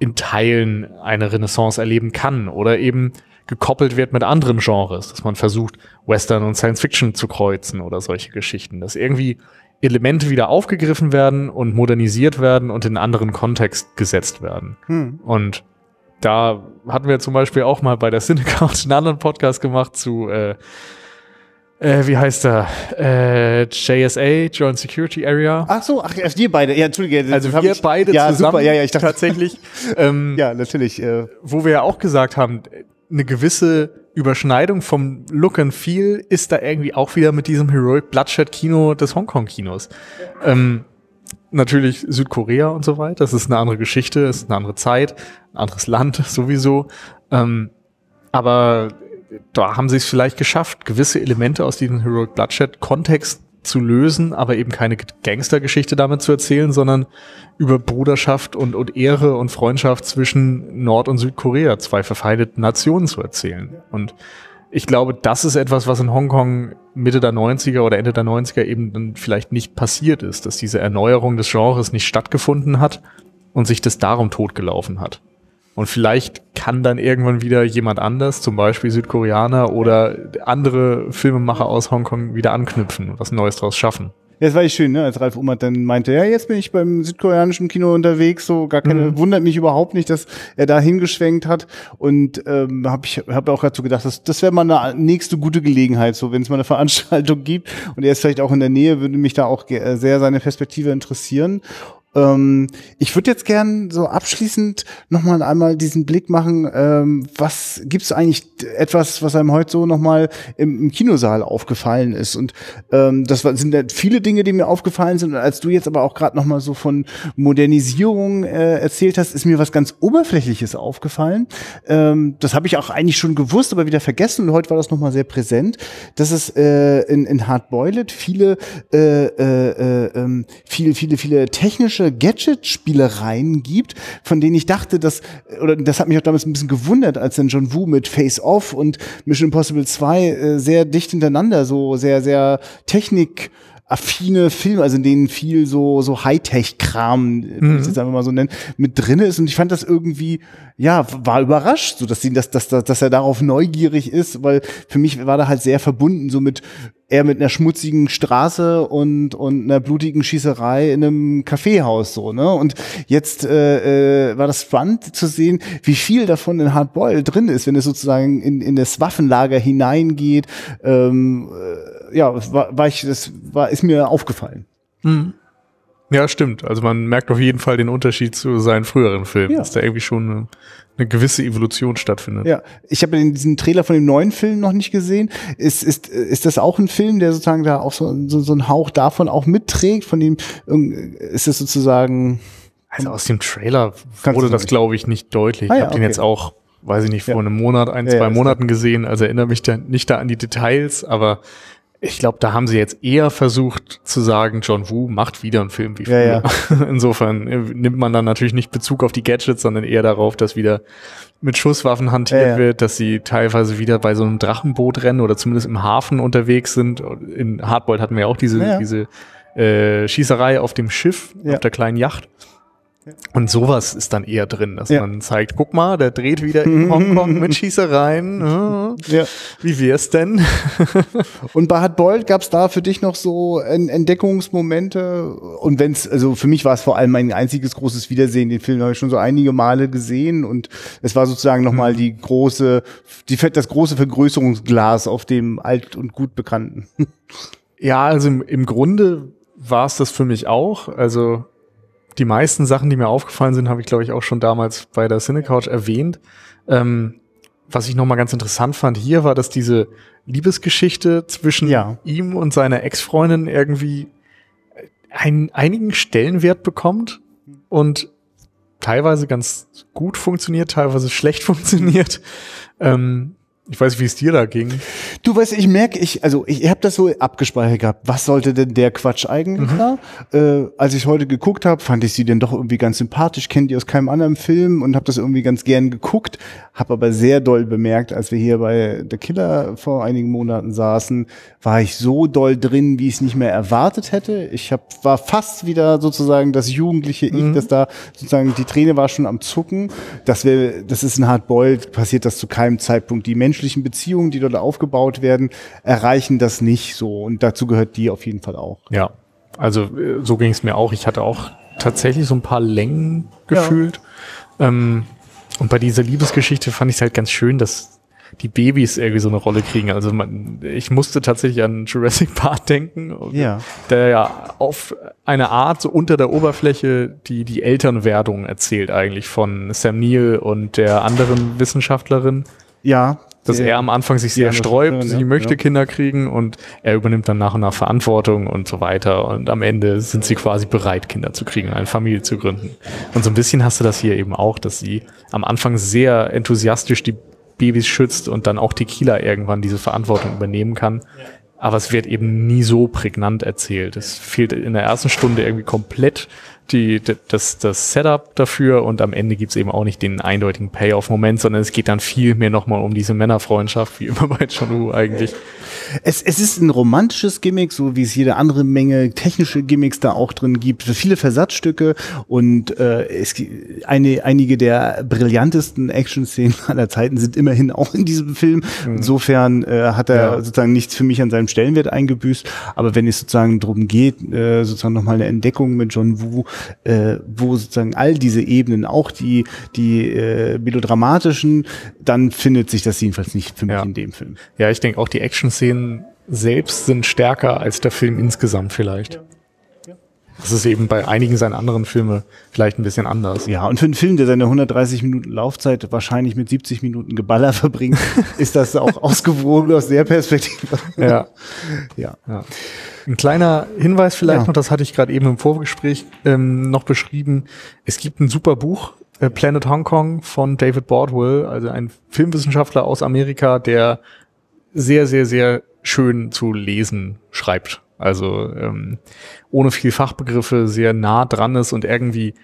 in Teilen eine Renaissance erleben kann oder eben gekoppelt wird mit anderen Genres, dass man versucht, Western und Science Fiction zu kreuzen oder solche Geschichten, dass irgendwie Elemente wieder aufgegriffen werden und modernisiert werden und in einen anderen Kontext gesetzt werden. Hm. Und da hatten wir zum Beispiel auch mal bei der Cinecouch einen anderen Podcast gemacht zu, äh, äh, wie heißt er? Äh, JSA, Joint Security Area. Ach so, ach, wir beide. Ja, Entschuldige. Also wir beide ja, zusammen. Super. Ja, ja, ich dachte tatsächlich. ähm, ja, natürlich. Äh. Wo wir ja auch gesagt haben, eine gewisse Überschneidung vom Look and Feel ist da irgendwie auch wieder mit diesem Heroic Bloodshed Kino des Hongkong-Kinos. Ähm, natürlich Südkorea und so weiter. Das ist eine andere Geschichte, ist eine andere Zeit, ein anderes Land sowieso. Ähm, aber da haben sie es vielleicht geschafft, gewisse Elemente aus diesem Heroic Bloodshed Kontext zu lösen, aber eben keine Gangstergeschichte damit zu erzählen, sondern über Bruderschaft und, und Ehre und Freundschaft zwischen Nord- und Südkorea, zwei verfeindeten Nationen zu erzählen. Und ich glaube, das ist etwas, was in Hongkong Mitte der 90er oder Ende der 90er eben dann vielleicht nicht passiert ist, dass diese Erneuerung des Genres nicht stattgefunden hat und sich das darum totgelaufen hat. Und vielleicht kann dann irgendwann wieder jemand anders, zum Beispiel Südkoreaner oder andere Filmemacher aus Hongkong wieder anknüpfen und was Neues draus schaffen. Ja, das war echt schön, ne? als Ralf Ummert dann meinte, ja, jetzt bin ich beim südkoreanischen Kino unterwegs, so gar keine, mhm. wundert mich überhaupt nicht, dass er da hingeschwenkt hat und ähm, habe ich hab auch dazu gedacht, das, das wäre mal eine nächste gute Gelegenheit, so wenn es mal eine Veranstaltung gibt und er ist vielleicht auch in der Nähe, würde mich da auch sehr seine Perspektive interessieren ähm, ich würde jetzt gern so abschließend nochmal einmal diesen Blick machen, ähm, was gibt's eigentlich etwas, was einem heute so nochmal im, im Kinosaal aufgefallen ist? Und ähm, das sind viele Dinge, die mir aufgefallen sind. Und als du jetzt aber auch gerade nochmal so von Modernisierung äh, erzählt hast, ist mir was ganz Oberflächliches aufgefallen. Ähm, das habe ich auch eigentlich schon gewusst, aber wieder vergessen. Und heute war das nochmal sehr präsent, dass es äh, in, in Hard Boiled viele, äh, äh, äh, ähm, viele, viele, viele technische solche Gadget-Spielereien gibt, von denen ich dachte, dass, oder das hat mich auch damals ein bisschen gewundert, als dann John Woo mit Face Off und Mission Impossible 2 äh, sehr dicht hintereinander, so sehr, sehr Technik, affine Filme, also in denen viel so so Hightech-Kram, mhm. ich jetzt einfach mal so nennen, mit drinne ist. Und ich fand das irgendwie, ja, war überrascht, so dass sie, dass, dass, dass er darauf neugierig ist, weil für mich war da halt sehr verbunden, so mit eher mit einer schmutzigen Straße und und einer blutigen Schießerei in einem Kaffeehaus so, ne? Und jetzt äh, äh, war das spannend zu sehen, wie viel davon in Hardboil drin ist, wenn es sozusagen in in das Waffenlager hineingeht. Ähm, äh, ja, war, war ich, das war, ist mir aufgefallen. Mhm. Ja, stimmt. Also man merkt auf jeden Fall den Unterschied zu seinen früheren Filmen, ja. dass da irgendwie schon eine, eine gewisse Evolution stattfindet. Ja, ich habe diesen Trailer von dem neuen Film noch nicht gesehen. Ist, ist, ist das auch ein Film, der sozusagen da auch so, so, so einen Hauch davon auch mitträgt? Von dem ist das sozusagen. Also aus dem Trailer wurde das, glaube ich, nicht deutlich. Ah, ich habe okay. den jetzt auch, weiß ich nicht, vor ja. einem Monat, ein, zwei Monaten gesehen. Also erinnere mich da nicht da an die Details, aber ich glaube, da haben sie jetzt eher versucht zu sagen, John Woo macht wieder einen Film wie früher. Ja, ja. Insofern äh, nimmt man dann natürlich nicht Bezug auf die Gadgets, sondern eher darauf, dass wieder mit Schusswaffen hantiert ja, wird, dass sie teilweise wieder bei so einem Drachenboot rennen oder zumindest im Hafen unterwegs sind. In Hardboiled hatten wir ja auch diese, diese äh, Schießerei auf dem Schiff, auf der kleinen Yacht. Und sowas ist dann eher drin, dass ja. man zeigt, guck mal, der dreht wieder in Hongkong mit Schießereien. Ja. Wie wär's denn? Und bei Hardboiled gab es da für dich noch so Entdeckungsmomente? Und wenn's, also für mich war es vor allem mein einziges großes Wiedersehen. Den Film habe ich schon so einige Male gesehen und es war sozusagen nochmal mhm. die große, die, das große Vergrößerungsglas auf dem alt und gut bekannten. Ja, also im, im Grunde war es das für mich auch. Also die meisten Sachen, die mir aufgefallen sind, habe ich, glaube ich, auch schon damals bei der Cinecouch erwähnt. Ähm, was ich nochmal ganz interessant fand hier, war, dass diese Liebesgeschichte zwischen ja. ihm und seiner Ex-Freundin irgendwie einen einigen Stellenwert bekommt und teilweise ganz gut funktioniert, teilweise schlecht funktioniert. Ähm, ich weiß, wie es dir da ging. Du weißt, ich merke, ich, also ich habe das so abgespeichert gehabt. Was sollte denn der Quatsch eigentlich mhm. da? Äh, als ich heute geguckt habe, fand ich sie denn doch irgendwie ganz sympathisch, kenne die aus keinem anderen Film und habe das irgendwie ganz gern geguckt. Habe aber sehr doll bemerkt, als wir hier bei The Killer vor einigen Monaten saßen, war ich so doll drin, wie ich es nicht mehr erwartet hätte. Ich hab, war fast wieder sozusagen das jugendliche Ich, mhm. das da sozusagen die Träne war schon am Zucken. Das wäre, das ist ein Hardboiled, passiert das zu keinem Zeitpunkt. Die Menschen menschlichen Beziehungen, die dort aufgebaut werden, erreichen das nicht so. Und dazu gehört die auf jeden Fall auch. Ja, also äh, so ging es mir auch. Ich hatte auch tatsächlich so ein paar Längen gefühlt. Ja. Ähm, und bei dieser Liebesgeschichte fand ich es halt ganz schön, dass die Babys irgendwie so eine Rolle kriegen. Also man, ich musste tatsächlich an Jurassic Park denken, ja. der ja auf eine Art so unter der Oberfläche die, die Elternwerdung erzählt eigentlich von Sam Neill und der anderen Wissenschaftlerin. Ja, dass er am Anfang sich sehr sträubt, sie möchte ja. Kinder kriegen und er übernimmt dann nach und nach Verantwortung und so weiter und am Ende sind sie quasi bereit, Kinder zu kriegen, eine Familie zu gründen. Und so ein bisschen hast du das hier eben auch, dass sie am Anfang sehr enthusiastisch die Babys schützt und dann auch Tequila irgendwann diese Verantwortung übernehmen kann. Aber es wird eben nie so prägnant erzählt. Es fehlt in der ersten Stunde irgendwie komplett die, das, das Setup dafür und am Ende gibt's eben auch nicht den eindeutigen Payoff-Moment, sondern es geht dann viel mehr nochmal um diese Männerfreundschaft, wie immer bei John Woo eigentlich. Es, es ist ein romantisches Gimmick, so wie es jede andere Menge technische Gimmicks da auch drin gibt, viele Versatzstücke und äh, es, eine, einige der brillantesten Action-Szenen aller Zeiten sind immerhin auch in diesem Film. Mhm. Insofern äh, hat er ja. sozusagen nichts für mich an seinem Stellenwert eingebüßt, aber wenn es sozusagen darum geht, äh, sozusagen nochmal eine Entdeckung mit John Woo, äh, wo sozusagen all diese Ebenen, auch die, die äh, melodramatischen, dann findet sich das jedenfalls nicht für mich ja. in dem Film. Ja, ich denke auch die Action-Szenen selbst sind stärker als der Film insgesamt vielleicht. Ja. Das ist eben bei einigen seiner anderen Filme vielleicht ein bisschen anders. Ja, und für einen Film, der seine 130 Minuten Laufzeit wahrscheinlich mit 70 Minuten Geballer verbringt, ist das auch ausgewogen aus der Perspektive. Ja. ja. ja. Ein kleiner Hinweis vielleicht ja. noch, das hatte ich gerade eben im Vorgespräch ähm, noch beschrieben. Es gibt ein super Buch, äh, Planet Hong Kong von David Bordwell, also ein Filmwissenschaftler aus Amerika, der sehr, sehr, sehr schön zu lesen schreibt. Also ähm, ohne viel Fachbegriffe sehr nah dran ist und irgendwie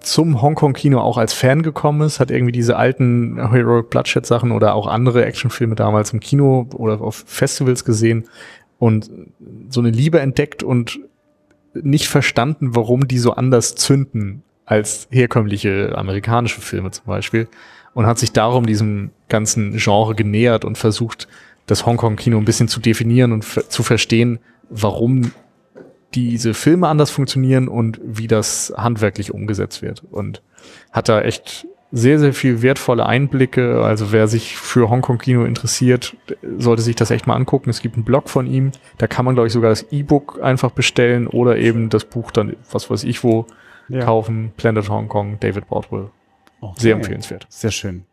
zum Hongkong-Kino auch als Fan gekommen ist, hat irgendwie diese alten Heroic Bloodshed-Sachen oder auch andere Actionfilme damals im Kino oder auf Festivals gesehen und so eine Liebe entdeckt und nicht verstanden, warum die so anders zünden als herkömmliche amerikanische Filme zum Beispiel und hat sich darum diesem ganzen Genre genähert und versucht, das Hongkong-Kino ein bisschen zu definieren und zu verstehen, warum diese Filme anders funktionieren und wie das handwerklich umgesetzt wird. Und hat da echt sehr, sehr viel wertvolle Einblicke. Also wer sich für Hongkong-Kino interessiert, sollte sich das echt mal angucken. Es gibt einen Blog von ihm, da kann man, glaube ich, sogar das E-Book einfach bestellen oder eben das Buch dann, was weiß ich wo, ja. kaufen. Planet Hong Kong, David Baldwin. Okay. Sehr empfehlenswert. Sehr schön.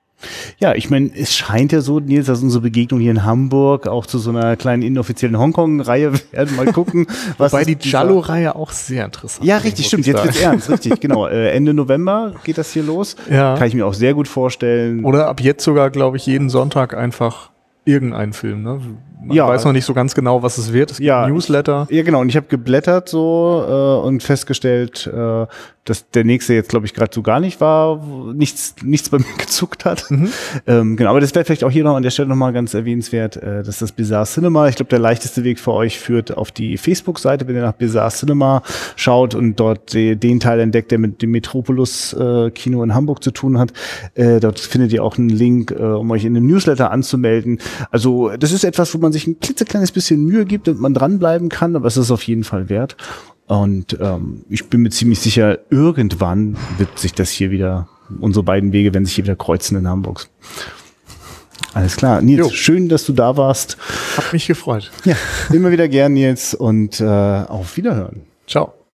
Ja, ich meine, es scheint ja so, Nils, dass unsere Begegnung hier in Hamburg auch zu so einer kleinen inoffiziellen Hongkong-Reihe werden. Mal gucken. was Wobei die Jallo-Reihe auch sehr interessant Ja, richtig, stimmt. Jetzt wird's ernst, richtig, genau. Äh, Ende November geht das hier los. Ja. Kann ich mir auch sehr gut vorstellen. Oder ab jetzt sogar, glaube ich, jeden Sonntag einfach irgendeinen Film, ne? Man ja. weiß noch nicht so ganz genau, was es wird. Es gibt ja, Newsletter. Ja, genau. Und ich habe geblättert so äh, und festgestellt, äh, dass der nächste jetzt, glaube ich, gerade so gar nicht war, nichts, nichts bei mir gezuckt hat. Mhm. Ähm, genau, aber das wäre vielleicht auch hier noch an der Stelle nochmal ganz erwähnenswert, äh, dass das Bizarre Cinema, ich glaube, der leichteste Weg für euch führt auf die Facebook-Seite, wenn ihr nach Bizarre Cinema schaut und dort de, den Teil entdeckt, der mit dem Metropolis-Kino äh, in Hamburg zu tun hat. Äh, dort findet ihr auch einen Link, äh, um euch in dem Newsletter anzumelden. Also das ist etwas, wo man sich ein klitzekleines bisschen Mühe gibt und man dranbleiben kann, aber es ist auf jeden Fall wert. Und ähm, ich bin mir ziemlich sicher, irgendwann wird sich das hier wieder, unsere beiden Wege werden sich hier wieder kreuzen in Hamburg. Alles klar. Nils, jo. schön, dass du da warst. Hat mich gefreut. Ja, immer wieder gern, Nils, und äh, auf Wiederhören. Ciao.